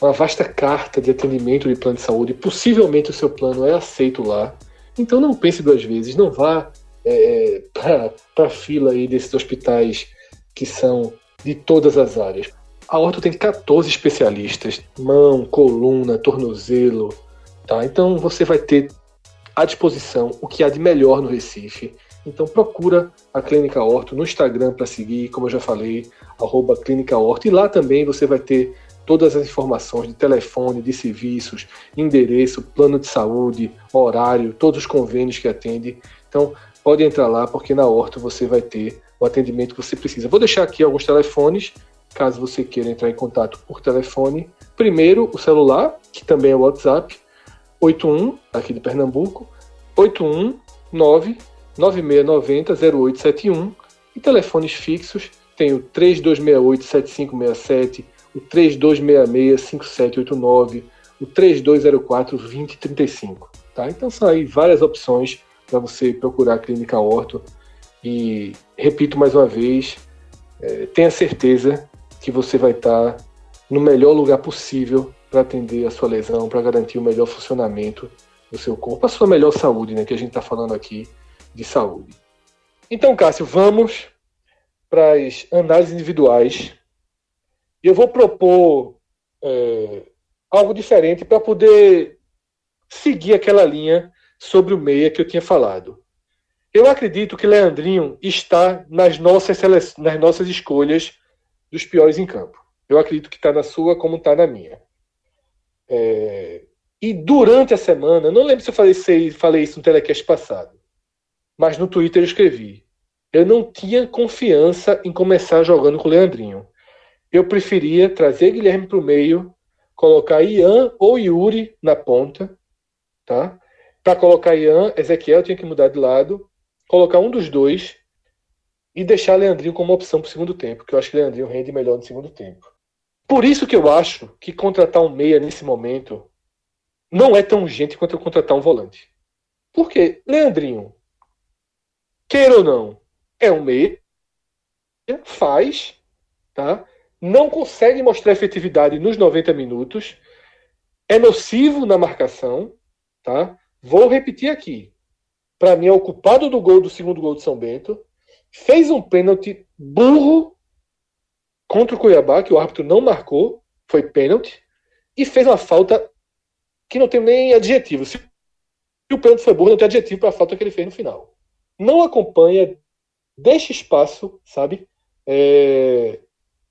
uma vasta carta de atendimento de plano de saúde. Possivelmente o seu plano é aceito lá. Então não pense duas vezes, não vá é, para a fila aí desses hospitais que são de todas as áreas. A Orto tem 14 especialistas, mão, coluna, tornozelo, tá? Então você vai ter à disposição o que há de melhor no Recife. Então procura a Clínica Horto no Instagram para seguir, como eu já falei, arroba Clínica. E lá também você vai ter todas as informações de telefone, de serviços, endereço, plano de saúde, horário, todos os convênios que atende. Então, pode entrar lá, porque na Horto você vai ter o atendimento que você precisa. Vou deixar aqui alguns telefones, caso você queira entrar em contato por telefone. Primeiro, o celular, que também é o WhatsApp, 81, aqui de Pernambuco, 819 9690 0871 e telefones fixos tem o 3268 7567, o 3266 5789, o 3204 2035, tá? Então são aí várias opções para você procurar a Clínica Orto e repito mais uma vez, é, tenha certeza que você vai estar no melhor lugar possível para atender a sua lesão, para garantir o melhor funcionamento do seu corpo, a sua melhor saúde, né? Que a gente está falando aqui de saúde. Então, Cássio, vamos para as análises individuais. E eu vou propor é, algo diferente para poder seguir aquela linha sobre o meia que eu tinha falado. Eu acredito que Leandrinho está nas nossas, nas nossas escolhas dos piores em campo. Eu acredito que está na sua como está na minha. É, e durante a semana, não lembro se eu falei, se falei isso no telecast passado, mas no Twitter eu escrevi. Eu não tinha confiança em começar jogando com o Leandrinho. Eu preferia trazer Guilherme para o meio, colocar Ian ou Yuri na ponta, tá? Para colocar Ian, Ezequiel tinha que mudar de lado, colocar um dos dois e deixar Leandrinho como opção para o segundo tempo, que eu acho que Leandrinho rende melhor no segundo tempo. Por isso que eu acho que contratar um meia nesse momento não é tão urgente quanto contratar um volante. Porque Leandrinho, queira ou não, é um meia, faz, tá? não consegue mostrar efetividade nos 90 minutos, é nocivo na marcação. Tá? Vou repetir aqui. Para mim, é o culpado do gol do segundo gol de São Bento. Fez um pênalti burro contra o Cuiabá, que o árbitro não marcou, foi pênalti, e fez uma falta que não tem nem adjetivo. Se o pênalti foi burro, não tem adjetivo para a falta que ele fez no final. Não acompanha, deixa espaço, sabe? É,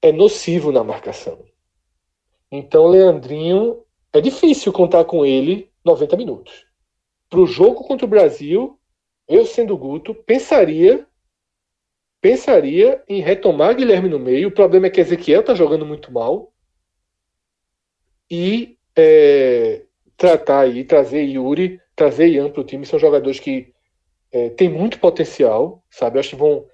é nocivo na marcação. Então, Leandrinho, é difícil contar com ele 90 minutos. Para o jogo contra o Brasil, eu sendo Guto, pensaria pensaria em retomar Guilherme no meio. O problema é que Ezequiel está jogando muito mal. E é, tratar aí, trazer Yuri, trazer Ian para o time. São jogadores que é, têm muito potencial, sabe? Eu acho que vão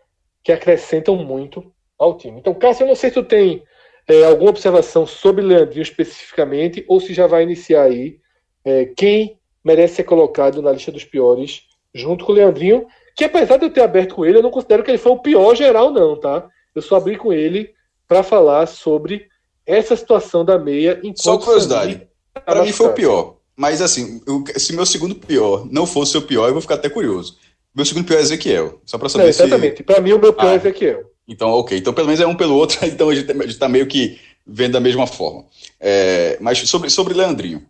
que acrescentam muito ao time. Então, Cássio, eu não sei se tu tem é, alguma observação sobre Leandrinho especificamente, ou se já vai iniciar aí é, quem merece ser colocado na lista dos piores, junto com o Leandrinho, que apesar de eu ter aberto com ele, eu não considero que ele foi o pior geral, não, tá? Eu só abri com ele para falar sobre essa situação da meia. Só curiosidade, para mim foi o pior. Mas assim, eu, se meu segundo pior não fosse o pior, eu vou ficar até curioso. Meu segundo pior é Ezequiel. Só para saber é, exatamente. se. Para mim, o meu pior é ah, é Ezequiel. Então, ok. Então, pelo menos é um pelo outro, então a gente está meio que vendo da mesma forma. É, mas sobre, sobre Leandrinho.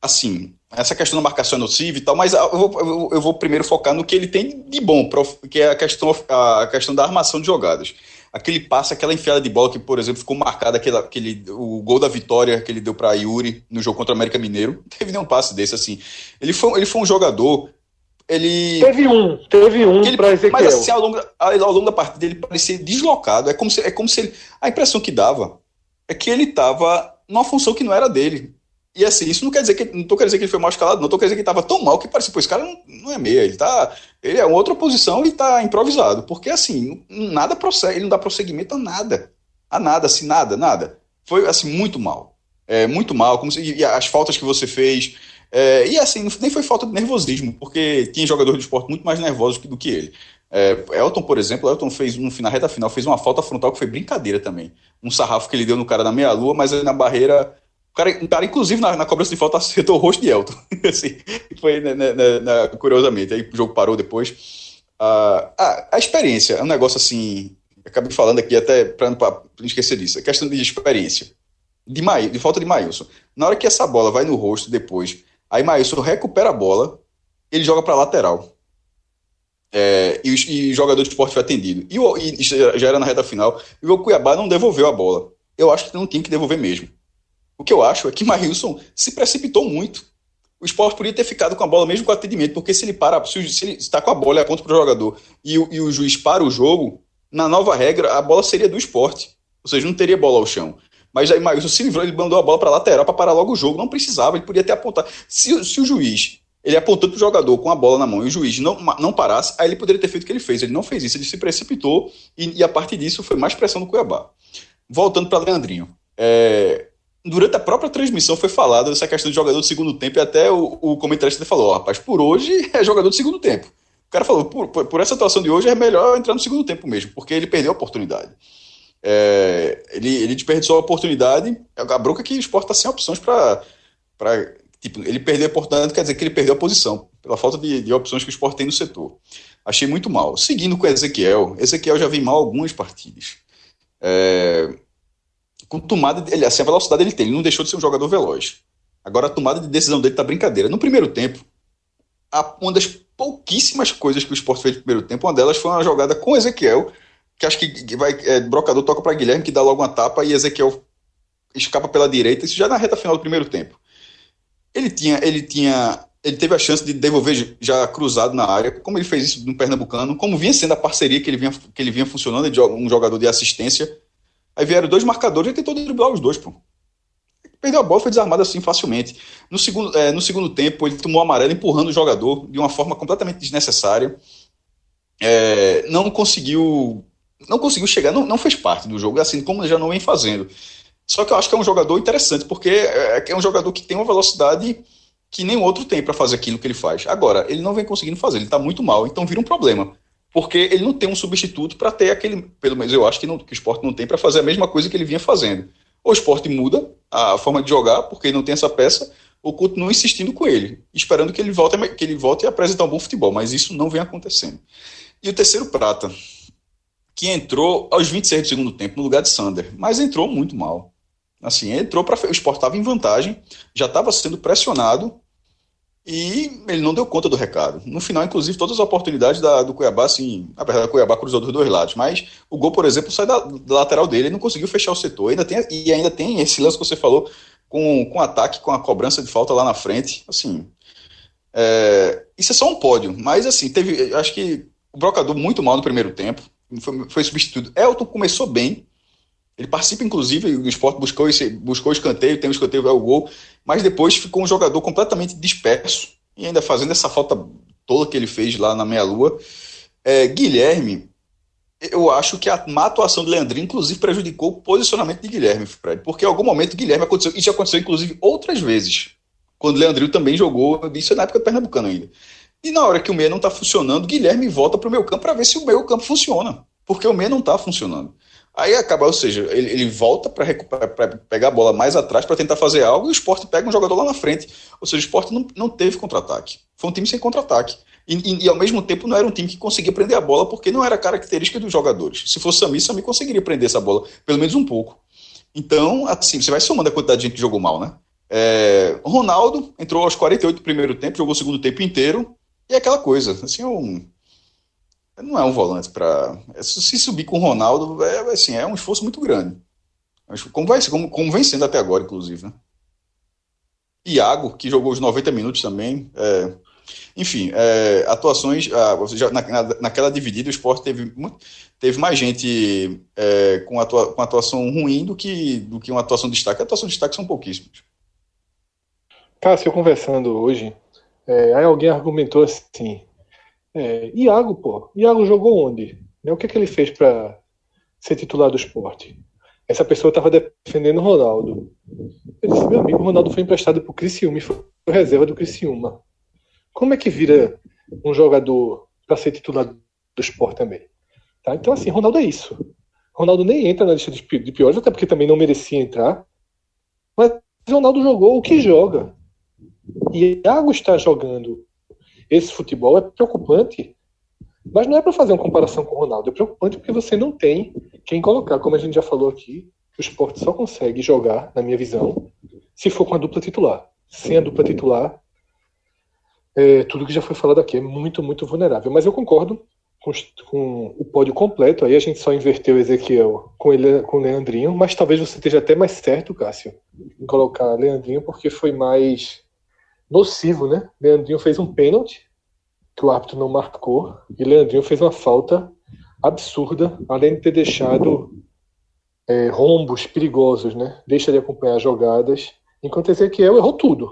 Assim, essa questão da marcação é nociva e tal, mas eu vou, eu vou primeiro focar no que ele tem de bom, que é a questão, a questão da armação de jogadas. Aquele passe, aquela enfiada de bola que, por exemplo, ficou marcada, aquele, aquele, o gol da vitória que ele deu para Yuri no jogo contra o América Mineiro, teve nenhum passe desse, assim. Ele foi, ele foi um jogador ele. Teve um, teve um ele, pra Ezequiel. Mas assim, ao longo, ao longo da partida, ele parecia deslocado. É como se, é como se ele. A impressão que dava é que ele estava numa função que não era dele. E assim, isso não quer dizer que. Não tô querendo dizer que ele foi mal escalado, não. Tô querendo dizer que ele estava tão mal que parecia, pô, esse cara não, não é meia, ele tá. Ele é outra posição e tá improvisado. Porque assim, nada prossegue, ele não dá prosseguimento a nada. A nada, assim, nada, nada. Foi assim, muito mal. É, muito mal. Como se, e as faltas que você fez. É, e assim, nem foi falta de nervosismo, porque tinha jogador de esporte muito mais nervosos do que ele. É, Elton, por exemplo, Elton fez no, na reta final, fez uma falta frontal que foi brincadeira também. Um sarrafo que ele deu no cara na meia-lua, mas na barreira cara, um cara, inclusive, na, na, cobrança de falta, acertou o rosto de Elton. assim, foi, né, né, né, né, curiosamente. Aí o jogo parou depois. A, a experiência é um negócio assim. Acabei falando aqui até para não esquecer disso. A questão de experiência. De, Maí, de falta de Maílson. Na hora que essa bola vai no rosto depois, aí Maílson recupera a bola, ele joga para lateral. É, e, e, o jogador de esporte foi atendido. E, e, já era na reta final. E o Cuiabá não devolveu a bola. eu acho que não tem que devolver mesmo. O que eu acho é que Marilson se precipitou muito. O esporte podia ter ficado com a bola mesmo com atendimento, porque se ele para, se ele está com a bola e aponta para o jogador e o, e o juiz para o jogo, na nova regra, a bola seria do esporte. Ou seja, não teria bola ao chão. Mas aí Maílson se livrou, ele mandou a bola para lateral para parar logo o jogo. Não precisava, ele podia ter apontado. Se, se o juiz ele apontou para o jogador com a bola na mão e o juiz não, não parasse, aí ele poderia ter feito o que ele fez. Ele não fez isso, ele se precipitou e, e a partir disso foi mais pressão do Cuiabá. Voltando para Leandrinho. É, durante a própria transmissão foi falado essa questão de jogador do segundo tempo e até o, o comentarista falou: oh, rapaz, por hoje é jogador do segundo tempo. O cara falou: por, por, essa atuação de hoje é melhor entrar no segundo tempo mesmo, porque ele perdeu a oportunidade. É, ele, ele desperdiçou a oportunidade. A bronca é que o esporte está sem opções para. Tipo, ele perder a oportunidade quer dizer que ele perdeu a posição, pela falta de, de opções que o esporte tem no setor. Achei muito mal. Seguindo com Ezequiel, Ezequiel já vem mal algumas partidas. É, com tomada, ele, assim, a velocidade ele tem, ele não deixou de ser um jogador veloz. Agora a tomada de decisão dele tá brincadeira. No primeiro tempo, a, uma das pouquíssimas coisas que o esporte fez no primeiro tempo, uma delas foi uma jogada com Ezequiel, que acho que vai, é, Brocador toca para Guilherme, que dá logo uma tapa, e Ezequiel escapa pela direita, isso já na reta final do primeiro tempo. Ele tinha, ele tinha, ele teve a chance de devolver já cruzado na área, como ele fez isso no Pernambucano, como vinha sendo a parceria que ele vinha, que ele vinha funcionando, de um jogador de assistência. Aí vieram dois marcadores e tentou driblar os dois, pô. Perdeu a bola, foi desarmado assim facilmente. No segundo, é, no segundo tempo, ele tomou amarelo empurrando o jogador de uma forma completamente desnecessária. É, não conseguiu não conseguiu chegar, não, não fez parte do jogo, assim como ele já não vem fazendo. Só que eu acho que é um jogador interessante, porque é, é um jogador que tem uma velocidade que nem outro tem para fazer aquilo que ele faz. Agora, ele não vem conseguindo fazer, ele está muito mal, então vira um problema. Porque ele não tem um substituto para ter aquele, pelo menos eu acho que, não, que o esporte não tem para fazer a mesma coisa que ele vinha fazendo. Ou o esporte muda a forma de jogar, porque ele não tem essa peça, ou continua insistindo com ele, esperando que ele volte, que ele volte a apresentar um bom futebol, mas isso não vem acontecendo. E o terceiro prata, que entrou aos 26 do segundo tempo no lugar de Sander, mas entrou muito mal. Assim, entrou para o Sport estava em vantagem, já estava sendo pressionado e ele não deu conta do recado. No final, inclusive, todas as oportunidades da, do Cuiabá, assim, apesar do Cuiabá cruzou dos dois lados, mas o gol, por exemplo, sai da, da lateral dele, ele não conseguiu fechar o setor. Ainda tem, e ainda tem esse lance que você falou com, com ataque, com a cobrança de falta lá na frente. Assim, é, isso é só um pódio, mas assim, teve, acho que o Brocador muito mal no primeiro tempo foi, foi substituído. Elton começou bem, ele participa, inclusive, o esporte buscou, esse, buscou o escanteio, tem o escanteio, é o gol, mas depois ficou um jogador completamente disperso e ainda fazendo essa falta toda que ele fez lá na meia-lua. É, Guilherme, eu acho que a má atuação de Leandrinho, inclusive, prejudicou o posicionamento de Guilherme, Fred, porque em algum momento Guilherme aconteceu, isso aconteceu, inclusive, outras vezes, quando Leandrinho também jogou, isso é na época do Pernambucano ainda. E na hora que o meia não está funcionando, Guilherme volta para o meu campo para ver se o meu campo funciona. Porque o meia não está funcionando. Aí acaba, ou seja, ele, ele volta para pegar a bola mais atrás para tentar fazer algo e o esporte pega um jogador lá na frente. Ou seja, o esporte não, não teve contra-ataque. Foi um time sem contra-ataque. E, e, e, ao mesmo tempo não era um time que conseguia prender a bola porque não era característica dos jogadores. Se fosse Sami, Sami conseguiria prender essa bola, pelo menos um pouco. Então, assim, você vai somando a quantidade de gente que jogou mal, né? É, Ronaldo entrou aos 48 do primeiro tempo, jogou o segundo tempo inteiro. E é aquela coisa, assim, é um, não é um volante para. É, se subir com o Ronaldo, é, assim, é um esforço muito grande. Como, vai, como, como vem sendo até agora, inclusive. Né? Iago, que jogou os 90 minutos também. É, enfim, é, atuações. Ah, já, na, naquela dividida, o esporte teve, teve mais gente é, com, atua, com atuação ruim do que, do que uma atuação de destaque. A atuação de destaque são pouquíssimas. Cássio, conversando hoje é, aí alguém argumentou assim: é, Iago, pô, Iago jogou onde? Né, o que, é que ele fez para ser titular do esporte? Essa pessoa estava defendendo o Ronaldo. Eu disse: meu amigo, o Ronaldo foi emprestado para o Criciúma e foi reserva do Criciúma. Como é que vira um jogador para ser titular do esporte também? Tá? Então, assim, Ronaldo é isso. Ronaldo nem entra na lista de piores, até porque também não merecia entrar. Mas Ronaldo jogou o que joga. Iago está jogando esse futebol é preocupante, mas não é para fazer uma comparação com o Ronaldo, é preocupante porque você não tem quem colocar, como a gente já falou aqui, o esporte só consegue jogar, na minha visão, se for com a dupla titular. Sem a dupla titular, é, tudo que já foi falado aqui é muito, muito vulnerável. Mas eu concordo com, com, o pódio completo. Aí a gente só inverteu o Ezequiel com, ele, com o Leandrinho, mas talvez você esteja até mais certo, Cássio, em colocar Leandrinho, porque foi mais nocivo, né? Leandrinho fez um pênalti que o árbitro não marcou e Leandrinho fez uma falta absurda, além de ter deixado é, rombos perigosos, né? Deixa de acompanhar jogadas, enquanto Ezequiel errou tudo.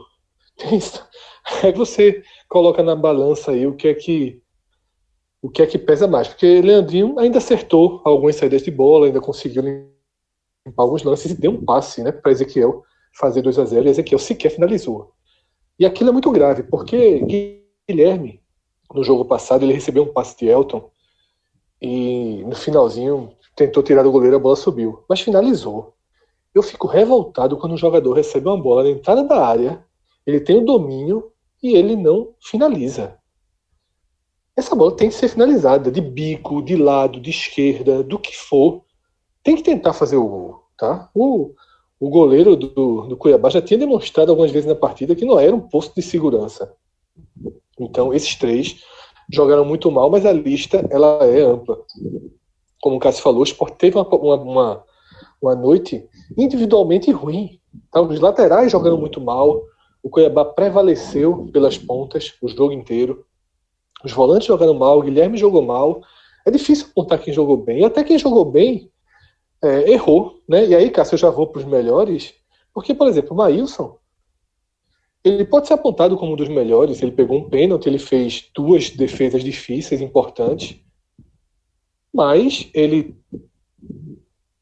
Aí você coloca na balança aí o que é que o que é que pesa mais, porque Leandrinho ainda acertou algumas saídas de bola, ainda conseguiu limpar alguns lances e deu um passe, né, para Ezequiel fazer 2 a 0 e Ezequiel sequer finalizou. E aquilo é muito grave, porque Guilherme no jogo passado ele recebeu um passe de Elton e no finalzinho tentou tirar do goleiro, a bola subiu, mas finalizou. Eu fico revoltado quando um jogador recebe uma bola na entrada da área, ele tem o domínio e ele não finaliza. Essa bola tem que ser finalizada de bico, de lado, de esquerda, do que for. Tem que tentar fazer o gol, tá? O, o goleiro do, do Cuiabá já tinha demonstrado algumas vezes na partida que não era um posto de segurança. Então, esses três jogaram muito mal, mas a lista ela é ampla como o Cássio falou, o Sport teve uma, uma, uma noite individualmente ruim. Tá? Os laterais jogando muito mal, o Cuiabá prevaleceu pelas pontas o jogo inteiro. Os volantes jogaram mal, o Guilherme jogou mal. É difícil apontar quem jogou bem. E até quem jogou bem é, errou. Né? E aí, Cássio, eu já vou para os melhores. Porque, por exemplo, o Maílson, ele pode ser apontado como um dos melhores. Ele pegou um pênalti, ele fez duas defesas difíceis, importantes mas ele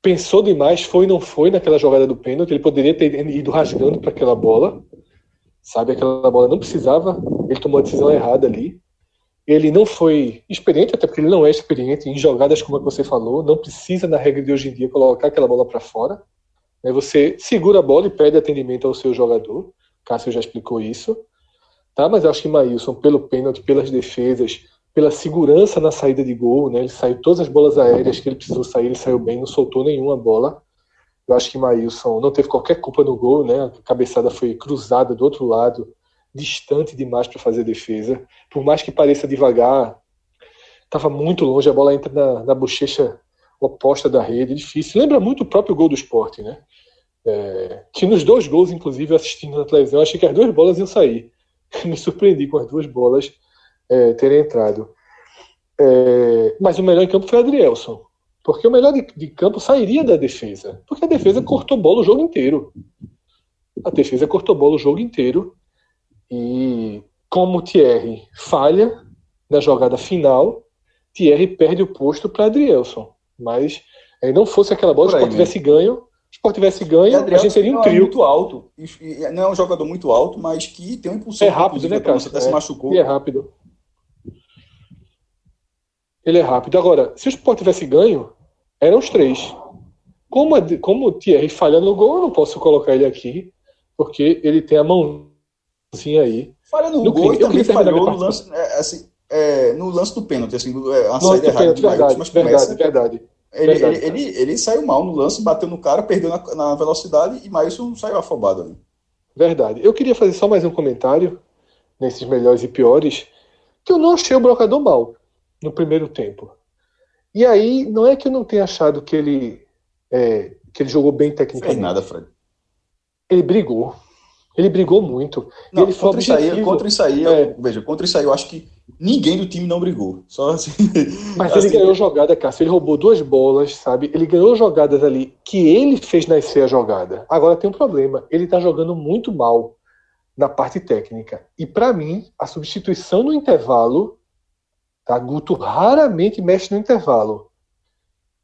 pensou demais, foi e não foi naquela jogada do pênalti, ele poderia ter ido rasgando para aquela bola, sabe, aquela bola não precisava, ele tomou a decisão errada ali, ele não foi experiente, até porque ele não é experiente em jogadas como a que você falou, não precisa na regra de hoje em dia colocar aquela bola para fora, né? você segura a bola e pede atendimento ao seu jogador, Cássio já explicou isso, tá, mas acho que Maílson, pelo pênalti, pelas defesas, pela segurança na saída de gol, né? Ele saiu todas as bolas aéreas que ele precisou sair, ele saiu bem, não soltou nenhuma bola. Eu acho que Maílson não teve qualquer culpa no gol, né? A cabeçada foi cruzada do outro lado, distante demais para fazer defesa. Por mais que pareça devagar, estava muito longe, a bola entra na, na bochecha oposta da rede, difícil. Lembra muito o próprio gol do esporte, né? É, que nos dois gols, inclusive, assistindo na televisão, achei que as duas bolas iam sair. Me surpreendi com as duas bolas é, ter entrado. É, mas o melhor em campo foi Adrielson. Porque o melhor de, de, campo sairia da defesa. Porque a defesa cortou bola o jogo inteiro. A defesa cortou bola o jogo inteiro. E como o Thierry falha na jogada final, Thierry perde o posto para Adrielson. Mas aí não fosse aquela bola, se o Sport tivesse ganho, o Sport tivesse ganho, a gente seria um trio. É muito alto. Não é um jogador muito alto, mas que tem um impulsão. É rápido, né, cara? Você até é, se machucou. E é rápido. Ele é rápido. Agora, se o Sport tivesse ganho, eram os três. Como, como o Thierry falha no gol, eu não posso colocar ele aqui, porque ele tem a mãozinha aí. Falha no, no gol e também falhou no lance, é, assim, é, no lance do pênalti, assim, é, a saída errada mas verdade, verdade, ele, verdade, ele, ele, ele, saiu mal no lance, bateu no cara, perdeu na, na velocidade e Maílson saiu afobado ali. Verdade. Eu queria fazer só mais um comentário nesses melhores e piores, que eu não achei o brocador mal no primeiro tempo. E aí, não é que eu não tenha achado que ele, é, que ele jogou bem tecnicamente. Fez nada, Fred. Ele brigou. Ele brigou muito. Não, ele contra, isso aí, contra isso aí, é. eu, veja, contra isso aí eu acho que ninguém do time não brigou. Só assim. Mas assim, ele ganhou jogada, Cássio. Ele roubou duas bolas, sabe? Ele ganhou jogadas ali que ele fez nascer a jogada. Agora tem um problema. Ele tá jogando muito mal na parte técnica. E para mim, a substituição no intervalo Tá? Guto raramente mexe no intervalo.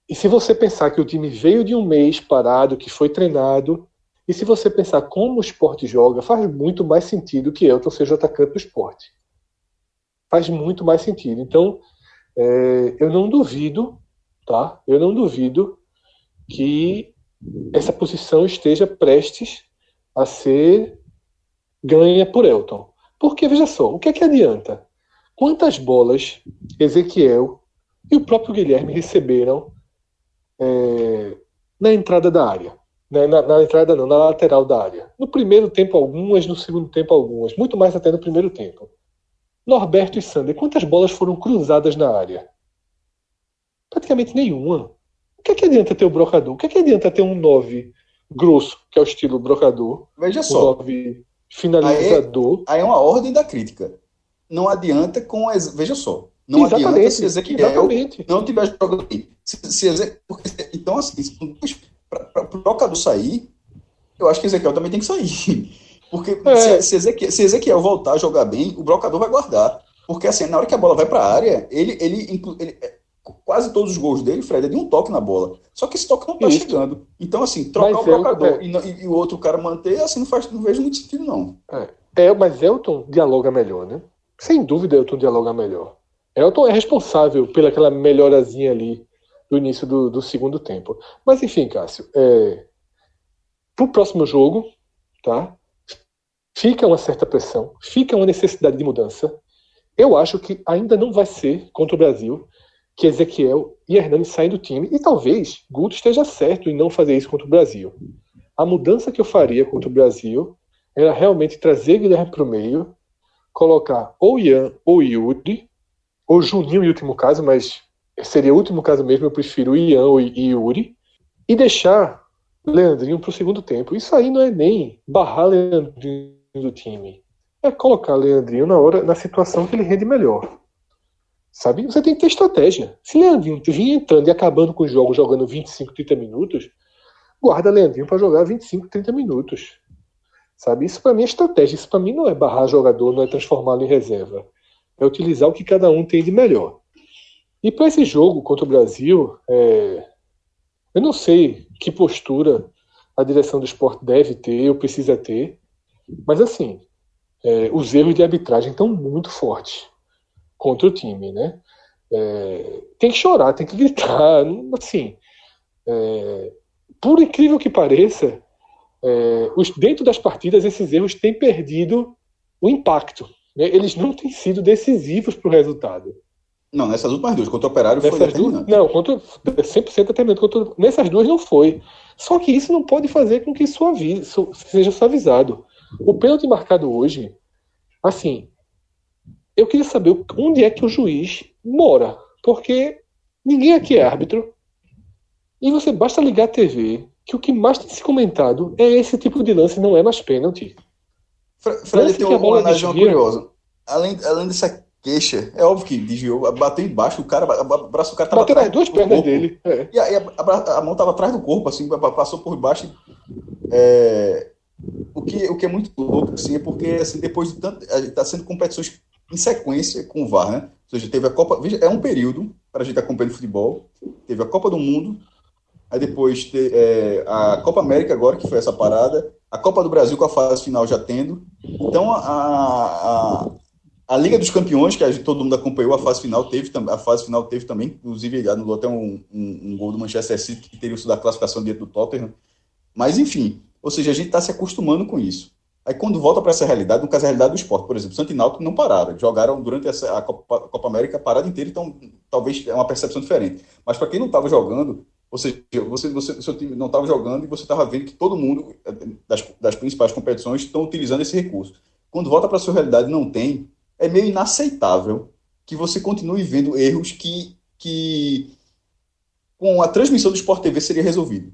E se você pensar que o time veio de um mês parado, que foi treinado, e se você pensar como o esporte joga, faz muito mais sentido que Elton seja o atacante do esporte. Faz muito mais sentido. Então, é, eu não duvido, tá? Eu não duvido que essa posição esteja prestes a ser ganha por Elton. Porque, veja só, o que é que adianta? quantas bolas Ezequiel e o próprio Guilherme receberam é, na entrada da área. Né? Na, na, entrada não, na lateral da área. No primeiro tempo algumas, no segundo tempo algumas, muito mais até no primeiro tempo. Norberto e Sander, quantas bolas foram cruzadas na área? Praticamente nenhuma. O que, é que adianta ter o brocador? O que, é que adianta ter um 9 grosso, que é o estilo brocador? Veja só. Um 9 finalizador. Aí, aí é uma ordem da crítica. Não adianta com. Veja só. Não exatamente, adianta se Ezequiel exatamente. não tiver jogando. Se, se, porque, então, assim, para o brocador sair, eu acho que Ezequiel também tem que sair. Porque é. se, Ezequiel, se, Ezequiel, voltar a jogar bem, o brocador vai guardar. Porque assim, na hora que a bola vai para a área, ele, ele, ele, é, quase todos os gols dele, Fred, é de um toque na bola. Só que esse toque não tá chegando. Então, assim, trocar mas o brocador é. e, e, o outro cara manter, assim, não, faz, não vejo muito sentido, não. É. é, mas Elton dialoga melhor, né? Sem dúvida, Elton dialoga melhor. Elton é responsável pelaquela melhorazinha ali do início do, do segundo tempo. Mas enfim, Cássio, é, para o próximo jogo, tá? Fica uma certa pressão, fica uma necessidade de mudança. Eu acho que ainda não vai ser contra o Brasil que Ezequiel e Hernani saem do time. E talvez Guto esteja certo em não fazer isso contra o Brasil. A mudança que eu faria contra o Brasil era realmente trazer Guilherme para o meio, colocar ou Ian ou Yuri, ou Juninho em último caso, mas seria o último caso mesmo, eu prefiro Ian ou Yuri, e deixar Leandrinho para o segundo tempo. Isso aí não é nem barrar Leandrinho do time. É colocar Leandrinho na hora, na situação que ele rende melhor. Sabe? Você tem que ter estratégia. Se Leandrinho vinha entrando e acabando com o jogo, jogando 25, 30 minutos, guarda Leandrinho para jogar 25, 30 minutos. Sabe? Isso para mim é estratégia. Isso para mim não é barrar jogador, não é transformá-lo em reserva. É utilizar o que cada um tem de melhor. E para esse jogo contra o Brasil, é... eu não sei que postura a direção do esporte deve ter ou precisa ter, mas assim, é, os erros de arbitragem estão muito fortes contra o time, né? É, tem que chorar, tem que gritar, assim. É, por incrível que pareça, é, os, dentro das partidas esses erros têm perdido o impacto. Né? Eles não têm sido decisivos para o resultado. Não, nessas últimas duas, contra o Operário nessas foi determinante. Não, contra, 100% determinante. Contra, nessas duas não foi. Só que isso não pode fazer com que suavize, seja suavizado. O pênalti marcado hoje, assim, eu queria saber onde é que o juiz mora, porque ninguém aqui é árbitro. E você basta ligar a TV, que o que mais tem se comentado é esse tipo de lance, não é mais pênalti. Fred tem uma análise curiosa. Além, além dessa queixa, é óbvio que desviou, bateu embaixo, o cara, o braço do cara tava Bateu nas duas pernas dele. É. E a, a, a, mão tava atrás do corpo, assim, passou por baixo. É, o, que, o que é muito louco, assim, é porque assim, depois de tanto. Está sendo competições em sequência com o VAR, né? Ou seja, teve a Copa. Veja, é um período para a gente acompanhar futebol. Teve a Copa do Mundo, aí depois te, é, a Copa América agora, que foi essa parada, a Copa do Brasil com a fase final já tendo. Então a, a, a Liga dos Campeões, que gente, todo mundo acompanhou, a fase final teve, a fase final teve também, inclusive anulou até um, um, um gol do Manchester City que teria sido da classificação dentro do Tottenham. Mas enfim, ou seja, a gente está se acostumando com isso. Aí quando volta para essa realidade, no caso a realidade do esporte, por exemplo, Santo e Náutico não pararam, jogaram durante essa, a Copa, a Copa América a parada inteira, então talvez é uma percepção diferente. Mas para quem não estava jogando, ou seja, você, você, seu time não estava jogando e você estava vendo que todo mundo eh, das, das principais competições estão utilizando esse recurso. Quando volta para a sua realidade não tem, é meio inaceitável que você continue vendo erros que, que com a transmissão do Sport TV seria resolvido.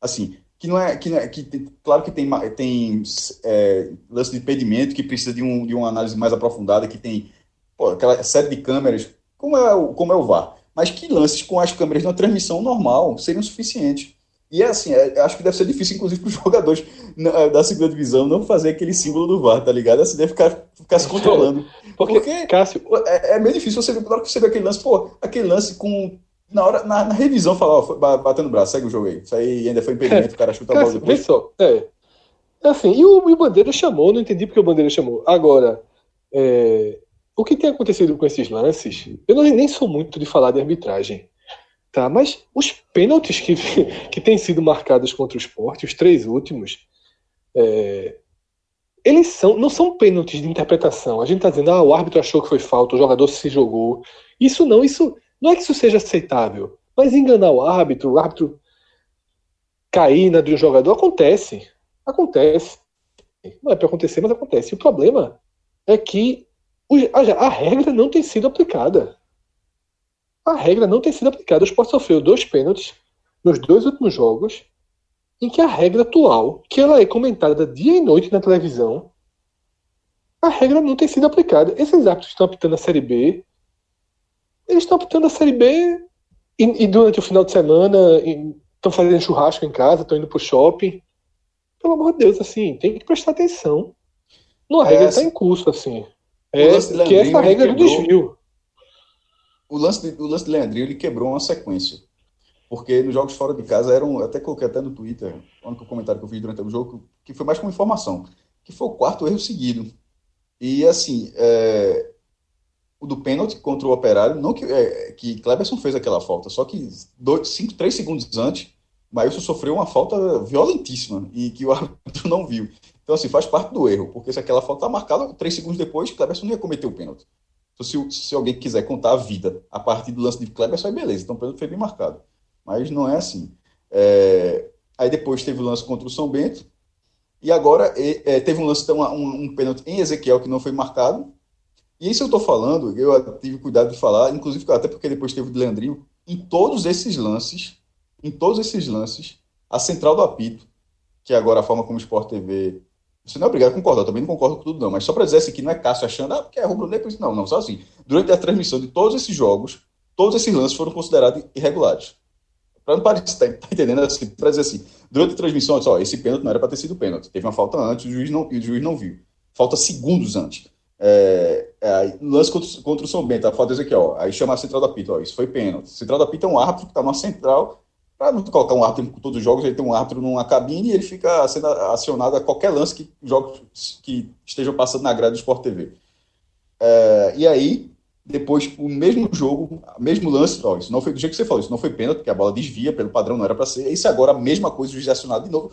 Assim, que não é que, não é, que tem, claro que tem tem é, lance de impedimento que precisa de, um, de uma análise mais aprofundada que tem pô, aquela série de câmeras como é o, como é o VAR mas que lances com as câmeras na transmissão normal seriam suficientes e é assim é, acho que deve ser difícil inclusive para os jogadores na, da segunda divisão não fazer aquele símbolo do VAR tá ligado assim deve ficar, ficar se controlando porque, porque Cássio... é, é meio difícil você ver na hora que você vê aquele lance pô aquele lance com na hora, na, na revisão, falar, ó, batendo o braço, segue o jogo aí. Isso aí ainda foi impedimento, o cara chuta a bola depois. Vê só, é. Assim, e o, e o Bandeira chamou, não entendi porque o Bandeira chamou. Agora, é, o que tem acontecido com esses lances, eu não, nem sou muito de falar de arbitragem, tá? Mas os pênaltis que, que têm sido marcados contra o esporte, os três últimos, é, eles são, não são pênaltis de interpretação. A gente está dizendo, ah, o árbitro achou que foi falta, o jogador se jogou. Isso não, isso não é que isso seja aceitável, mas enganar o árbitro, o árbitro cair na de um jogador, acontece. Acontece. Não é para acontecer, mas acontece. E o problema é que a, a regra não tem sido aplicada. A regra não tem sido aplicada. O Sport sofreu dois pênaltis nos dois últimos jogos, em que a regra atual, que ela é comentada dia e noite na televisão, a regra não tem sido aplicada. Esses árbitros estão apitando a Série B, eles estão apitando a Série B e, e durante o final de semana estão fazendo churrasco em casa, estão indo pro shopping. Pelo amor de Deus, assim, tem que prestar atenção. Numa regra está é, em curso, assim. É, que essa regra do desvio. O lance, de, o lance de Leandrinho ele quebrou uma sequência. Porque nos jogos fora de casa eram. Até coloquei até no Twitter, o único comentário que eu fiz durante o jogo, que foi mais como informação. Que foi o quarto erro seguido. E assim, é, o do pênalti contra o Operário, não que, é, que Cleberson fez aquela falta, só que dois, cinco, três segundos antes, Maílson sofreu uma falta violentíssima e que o árbitro não viu. Então, assim, faz parte do erro, porque se aquela falta está marcada, três segundos depois, Cleberson não ia cometer o pênalti. Então, se, se alguém quiser contar a vida a partir do lance de Cleberson, aí beleza, então o pênalti foi bem marcado. Mas não é assim. É... Aí depois teve o lance contra o São Bento, e agora é, teve um lance, um, um, um pênalti em Ezequiel que não foi marcado. E isso eu estou falando, eu tive cuidado de falar, inclusive até porque depois teve o de Leandrinho, em todos esses lances, em todos esses lances, a central do apito, que é agora a forma como o Sport TV você não é obrigado a concordar, eu também não concordo com tudo, não. Mas só para dizer assim, que não é Cássio achando, ah, porque é rubro-negro. Não, não, só assim. Durante a transmissão de todos esses jogos, todos esses lances foram considerados irregulares. Para não parecer, tá, tá entendendo assim, para dizer assim, durante a transmissão, só, esse pênalti não era para ter sido pênalti. Teve uma falta antes, o juiz não, o juiz não viu. Falta segundos antes. É, é, lance contra, contra, o São Bento, a falta aqui, ó. Aí chama a central da pita, ó, isso foi pênalti. Central da pita é um árbitro que está numa central para não colocar um árbitro em todos os jogos, ele tem um árbitro numa cabine e ele fica sendo acionado a qualquer lance que jogos que estejam passando na grade do Sport TV. É, e aí, depois, o mesmo jogo, o mesmo lance, ó, isso não foi do jeito que você falou, isso não foi pênalti, porque a bola desvia, pelo padrão não era para ser, isso agora a mesma coisa, o juiz é acionado de novo.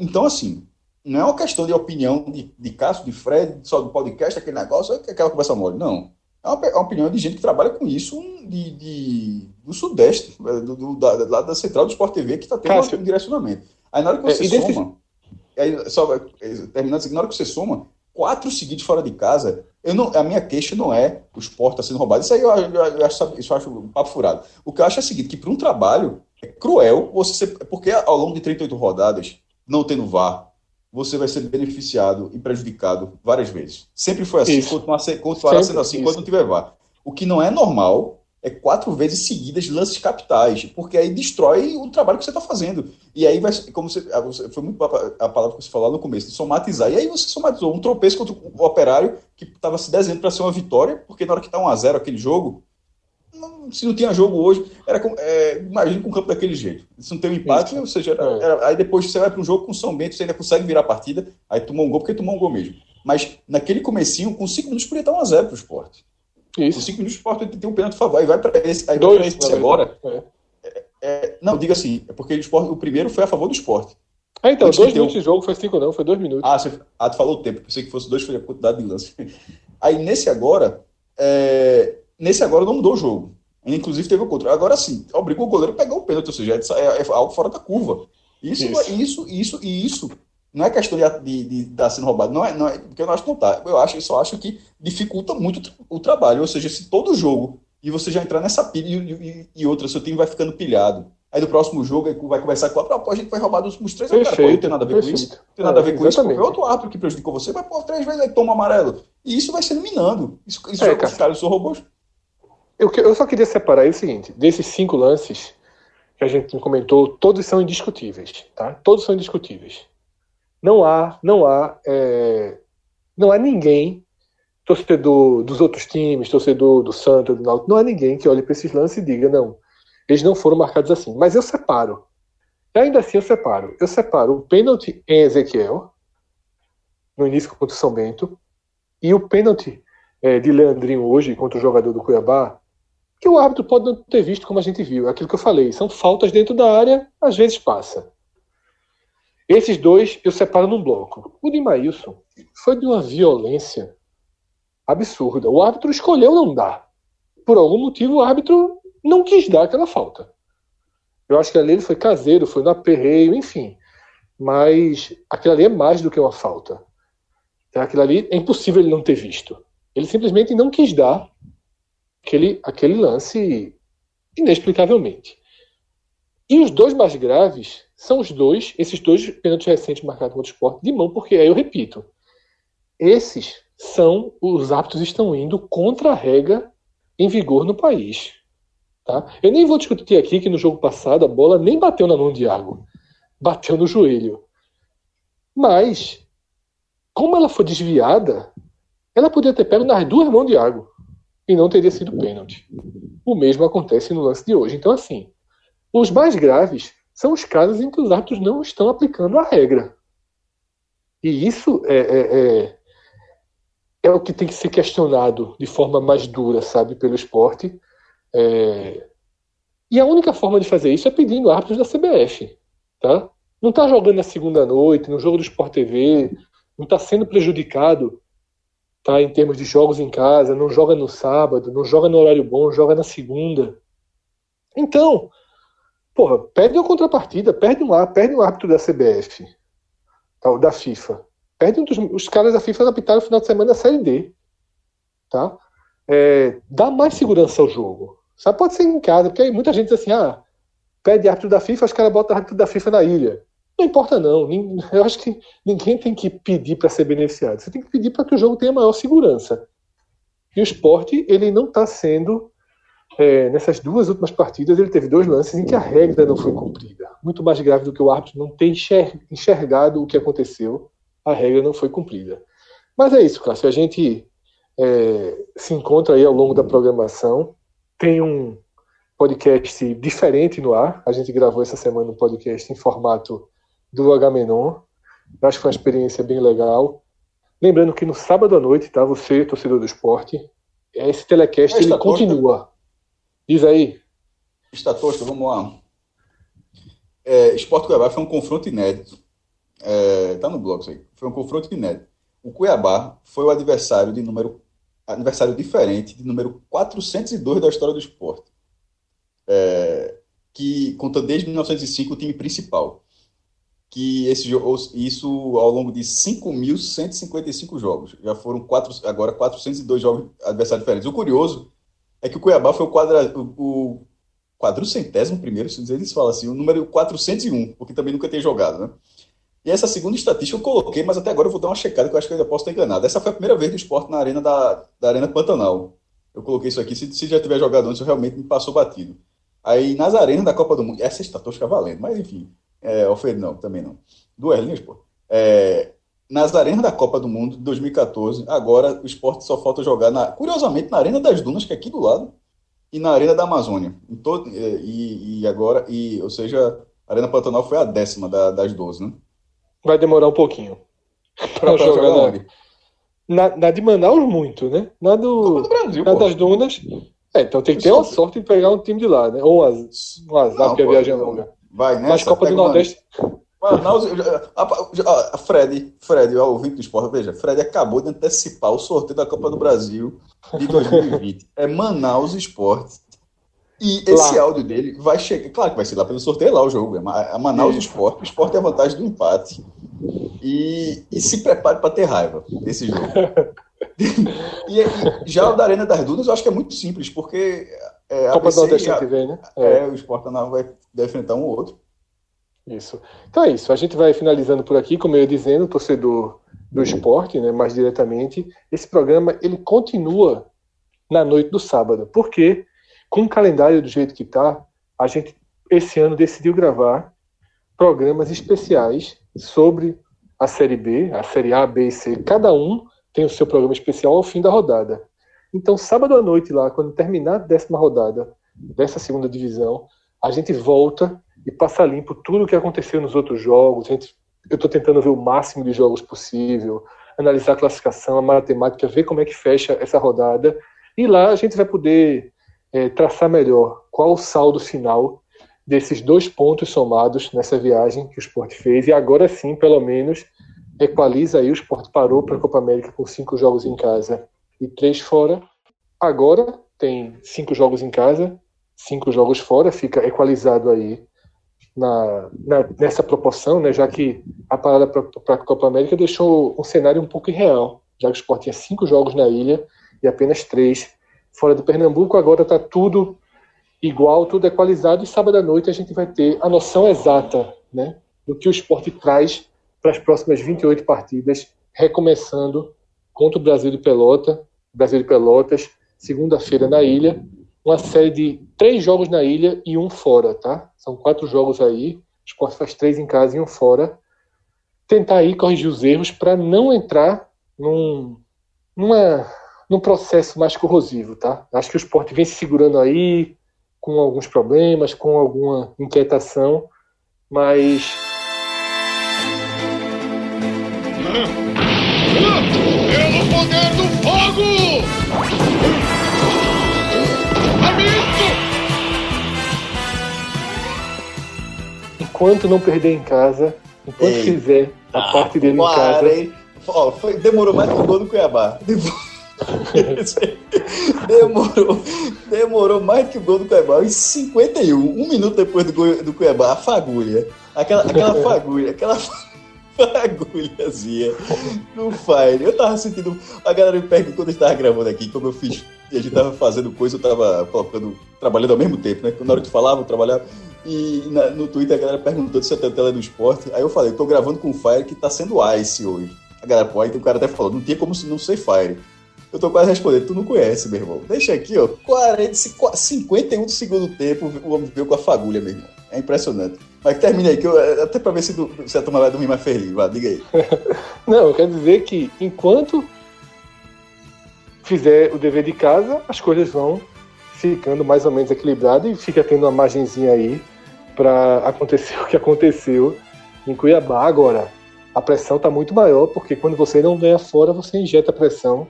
Então, assim, não é uma questão de opinião de, de Cássio, de Fred, só do podcast, aquele negócio, aquela conversa mole, não. É uma, é uma opinião de gente que trabalha com isso de, de do Sudeste, é, do, do, da, lá da central do Sport TV, que está tendo Cássio. um direcionamento. Aí na hora que você é, soma, aí, só, terminando assim, na hora que você soma, quatro seguidos fora de casa, eu não, a minha queixa não é o Sport está sendo roubado. Isso aí eu, eu, eu, acho, isso eu acho um papo furado. O que eu acho é o seguinte, que para um trabalho é cruel você ser, porque ao longo de 38 rodadas, não tendo VAR, você vai ser beneficiado e prejudicado várias vezes. Sempre foi assim, continuará, continuará sendo assim isso. quando não tiver VAR. O que não é normal é quatro vezes seguidas lances capitais, porque aí destrói o trabalho que você está fazendo. E aí vai, como ah, você, foi muito a palavra que você falou no começo, de somatizar. E aí você somatizou um tropeço contra o operário que estava se desenhando para ser uma vitória, porque na hora que está 1 a 0 aquele jogo, não, se não tinha jogo hoje, era com, é, imagina com o campo daquele jeito. Se não tem um empate, ou seja, era, é. era, aí depois você vai para um jogo com São Bento, você ainda consegue virar a partida, aí tomou um gol porque tomou um gol mesmo. Mas naquele comecinho, com 5 minutos, podia estar 1 a 0 para o esporte. Isso. Com 5 minutos, o esporte tem um pênalti a favor, aí vai para esse, aí Dois, vai esse agora. É. é. É, não, diga assim, é porque o, esporte, o primeiro foi a favor do esporte. Ah, então, 2 dois minutos de jogo foi cinco não, foi dois minutos. Ah, você, ah, tu falou o tempo, pensei que fosse dois, foi a quantidade de lance. Aí nesse agora, é, nesse agora não mudou o jogo. Inclusive teve o contra. Agora sim, obrigou o goleiro a pegar o pênalti, ou seja, é, é, é algo fora da curva. Isso, isso, isso, isso e isso não é questão de, estar tá sendo roubado, não é, não é, porque eu não acho que não tá. Eu acho, eu só acho que dificulta muito o trabalho. Ou seja, se todo jogo e você já entrar nessa pilha e, e, e outra, seu time vai ficando pilhado. Aí no próximo jogo vai começar com a a gente foi roubado os últimos três perfeito, cara, não tem nada a ver perfeito. com isso. Não tem nada a ver com isso, porque é outro árbitro que prejudicou você, vai pôr três vezes aí toma amarelo. E isso vai se eliminando. Isso, isso é, os caras são robôs. Eu, eu só queria separar o seguinte: desses cinco lances que a gente comentou, todos são indiscutíveis, tá? Todos são indiscutíveis. Não há, não há, é, não há ninguém, torcedor dos outros times, torcedor do Santos, do Náutico, não há ninguém que olhe para esses lances e diga não, eles não foram marcados assim. Mas eu separo. E ainda assim eu separo. Eu separo o pênalti em Ezequiel no início contra o São Bento e o pênalti é, de Leandrinho hoje contra o jogador do Cuiabá que o árbitro pode não ter visto como a gente viu. É aquilo que eu falei, são faltas dentro da área, às vezes passa. Esses dois eu separo num bloco. O de Maílson foi de uma violência absurda. O árbitro escolheu não dar. Por algum motivo, o árbitro não quis dar aquela falta. Eu acho que ali ele foi caseiro, foi no aperreio, enfim. Mas aquilo ali é mais do que uma falta. Aquilo ali é impossível ele não ter visto. Ele simplesmente não quis dar aquele, aquele lance inexplicavelmente. E os dois mais graves são os dois, esses dois pênaltis recentes marcados contra o esporte de mão, porque aí eu repito, esses são os árbitros estão indo contra a regra em vigor no país. Tá? Eu nem vou discutir aqui que no jogo passado a bola nem bateu na mão de Iago, bateu no joelho. Mas, como ela foi desviada, ela podia ter pego nas duas mãos de Iago e não teria sido pênalti. O mesmo acontece no lance de hoje. Então, assim, os mais graves são os casos em que os árbitros não estão aplicando a regra. E isso é, é, é, é o que tem que ser questionado de forma mais dura, sabe, pelo esporte. É... E a única forma de fazer isso é pedindo árbitros da CBF. Tá? Não está jogando na segunda noite, no jogo do Sport TV, não está sendo prejudicado tá, em termos de jogos em casa, não joga no sábado, não joga no horário bom, joga na segunda. Então, porra, perde uma contrapartida, perde um, perde um árbitro da CBF, tá, da FIFA. Perde um dos, os caras da FIFA apitaram no final de semana da Série D. Tá? É, dá mais segurança ao jogo. Sabe, pode ser em casa, porque aí muita gente diz assim, ah, pede árbitro da FIFA, os caras botam árbitro da FIFA na ilha. Não importa não, eu acho que ninguém tem que pedir para ser beneficiado. Você tem que pedir para que o jogo tenha maior segurança. E o esporte, ele não está sendo é, nessas duas últimas partidas, ele teve dois lances em que a regra não foi cumprida. Muito mais grave do que o árbitro não ter enxergado o que aconteceu, a regra não foi cumprida. Mas é isso, Cássio. A gente é, se encontra aí ao longo da programação. Tem um podcast diferente no ar. A gente gravou essa semana um podcast em formato do Agamenon. Acho que foi uma experiência bem legal. Lembrando que no sábado à noite, tá? Você, torcedor do esporte, esse telecast ele continua. Diz aí. Está tosco, vamos lá. É, Esporte Cuiabá foi um confronto inédito. É, tá no blog isso aí. Foi um confronto inédito. O Cuiabá foi o adversário de número adversário diferente, de número 402 da história do esporte. É, que conta desde 1905 o time principal. Que esse isso ao longo de 5.155 jogos. Já foram quatro, agora 402 jogos adversários diferentes. O curioso é que o Cuiabá foi o, quadra, o, o quadrucentésimo primeiro, se eles falam assim, o número 401, porque também nunca tem jogado, né? E essa segunda estatística eu coloquei, mas até agora eu vou dar uma checada, que eu acho que eu ainda posso estar enganado. Essa foi a primeira vez do esporte na arena da, da Arena Pantanal. Eu coloquei isso aqui, se, se já tiver jogado antes, eu realmente me passou batido. Aí, nas arenas da Copa do Mundo, essa estatística valendo, mas enfim, é, Alfredo não, também não. Duas linhas, pô. É, nas arenas da Copa do Mundo de 2014, agora o esporte só falta jogar, na, curiosamente, na Arena das Dunas, que é aqui do lado, e na Arena da Amazônia. Todo, é, e, e, agora, e, ou seja, a Arena Pantanal foi a décima da, das 12, né? Vai demorar um pouquinho. Pra, pra jogar, jogar na, na, na, de Manaus, muito, né? Na, do, do Brasil, na das Dunas. É, então tem que ter uma sorte de pegar um time de lá, né? Ou um azar, porque a viagem é longa. Vai, né? Mas Copa do Nordeste. Manaus, Fred, Fred, o ouvinte do esporte, veja, Fred acabou de antecipar o sorteio da Copa do Brasil de 2020. é Manaus Esporte. E esse lá. áudio dele vai chegar. Claro que vai ser lá pelo sorteio lá o jogo. É a Manaus Esporte. O esporte é a vantagem do empate. E, e se prepare para ter raiva desse jogo. e, e, já o da Arena das Dunas eu acho que é muito simples, porque. É, Copa do Nordeste que vem, né? É, é o esporte vai, vai enfrentar um ou outro. Isso. Então é isso. A gente vai finalizando por aqui, como eu ia dizendo, torcedor do esporte, né, mais diretamente. Esse programa ele continua na noite do sábado, porque com o calendário do jeito que está, a gente esse ano decidiu gravar programas especiais sobre a Série B, a Série A, B e C. Cada um tem o seu programa especial ao fim da rodada. Então, sábado à noite, lá, quando terminar a décima rodada dessa segunda divisão, a gente volta e passa limpo tudo o que aconteceu nos outros jogos. Gente, eu estou tentando ver o máximo de jogos possível, analisar a classificação, a matemática, ver como é que fecha essa rodada. E lá a gente vai poder é, traçar melhor qual o saldo final desses dois pontos somados nessa viagem que o esporte fez. E agora sim, pelo menos, equaliza aí. O esporte parou para a Copa América com cinco jogos em casa e três fora. Agora tem cinco jogos em casa, cinco jogos fora, fica equalizado aí na, na, nessa proporção, né, já que a parada para a Copa América deixou um cenário um pouco irreal, já que o Sport tinha cinco jogos na ilha e apenas três fora do Pernambuco. Agora está tudo igual, tudo equalizado. E sábado à noite a gente vai ter a noção exata né, do que o esporte traz para as próximas 28 partidas, recomeçando contra o Brasil de Pelota, Brasil de Pelotas, segunda-feira na ilha. Uma série de três jogos na ilha e um fora, tá? São quatro jogos aí. O esporte faz três em casa e um fora. Tentar aí corrigir os erros para não entrar num, numa, num processo mais corrosivo, tá? Acho que o esporte vem se segurando aí, com alguns problemas, com alguma inquietação, mas. Enquanto não perder em casa, enquanto Ei. fizer a ah, parte dele em casa. Ó, foi, demorou mais que o gol do Cuiabá. demorou, demorou mais que o gol do Cuiabá. Em 51, um minuto depois do gol do Cuiabá, a fagulha. Aquela, aquela fagulha, aquela fagulhazinha no Fire. Eu tava sentindo. A galera me perguntou quando eu estava gravando aqui, como eu fiz. E a gente tava fazendo coisa, eu tava colocando, trabalhando ao mesmo tempo, né? Na hora que falava, eu trabalhava. E na, no Twitter a galera perguntou se a tela é do esporte. Aí eu falei, tô gravando com o Fire que tá sendo Ice hoje. A galera, pô, aí o cara até falou, não tinha como não ser Fire. Eu tô quase respondendo, tu não conhece, meu irmão. Deixa aqui, ó, 40, 51 do segundo tempo, o homem veio com a fagulha, meu irmão. É impressionante. Mas termina aí, que eu, até pra ver se, se a turma vai dormir mais feliz. Vai, diga aí. não, eu quero dizer que enquanto fizer o dever de casa, as coisas vão ficando mais ou menos equilibradas e fica tendo uma margenzinha aí para acontecer o que aconteceu em Cuiabá. Agora, a pressão está muito maior, porque quando você não ganha fora, você injeta pressão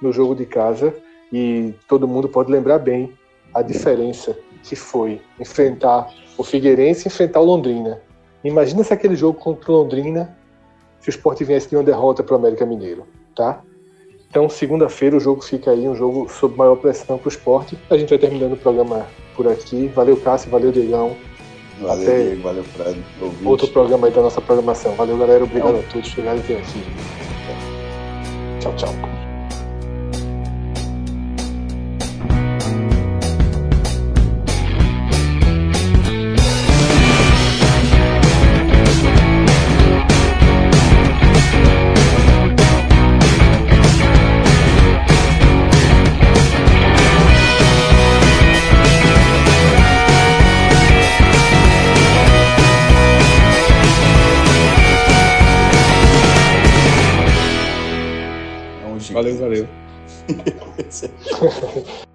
no jogo de casa e todo mundo pode lembrar bem a diferença que foi enfrentar o Figueirense e enfrentar o Londrina. Imagina se aquele jogo contra o Londrina, se o Sport viesse de uma derrota para o América Mineiro, tá? Então, segunda-feira o jogo fica aí, um jogo sob maior pressão para o esporte. A gente vai terminando o programa por aqui. Valeu, Cássio, valeu, Diegão. Valeu, Até Diego, valeu, Fred. Outro programa aí da nossa programação. Valeu, galera. Obrigado a todos chegarem aqui. Tchau, tchau. Valeu, valeu.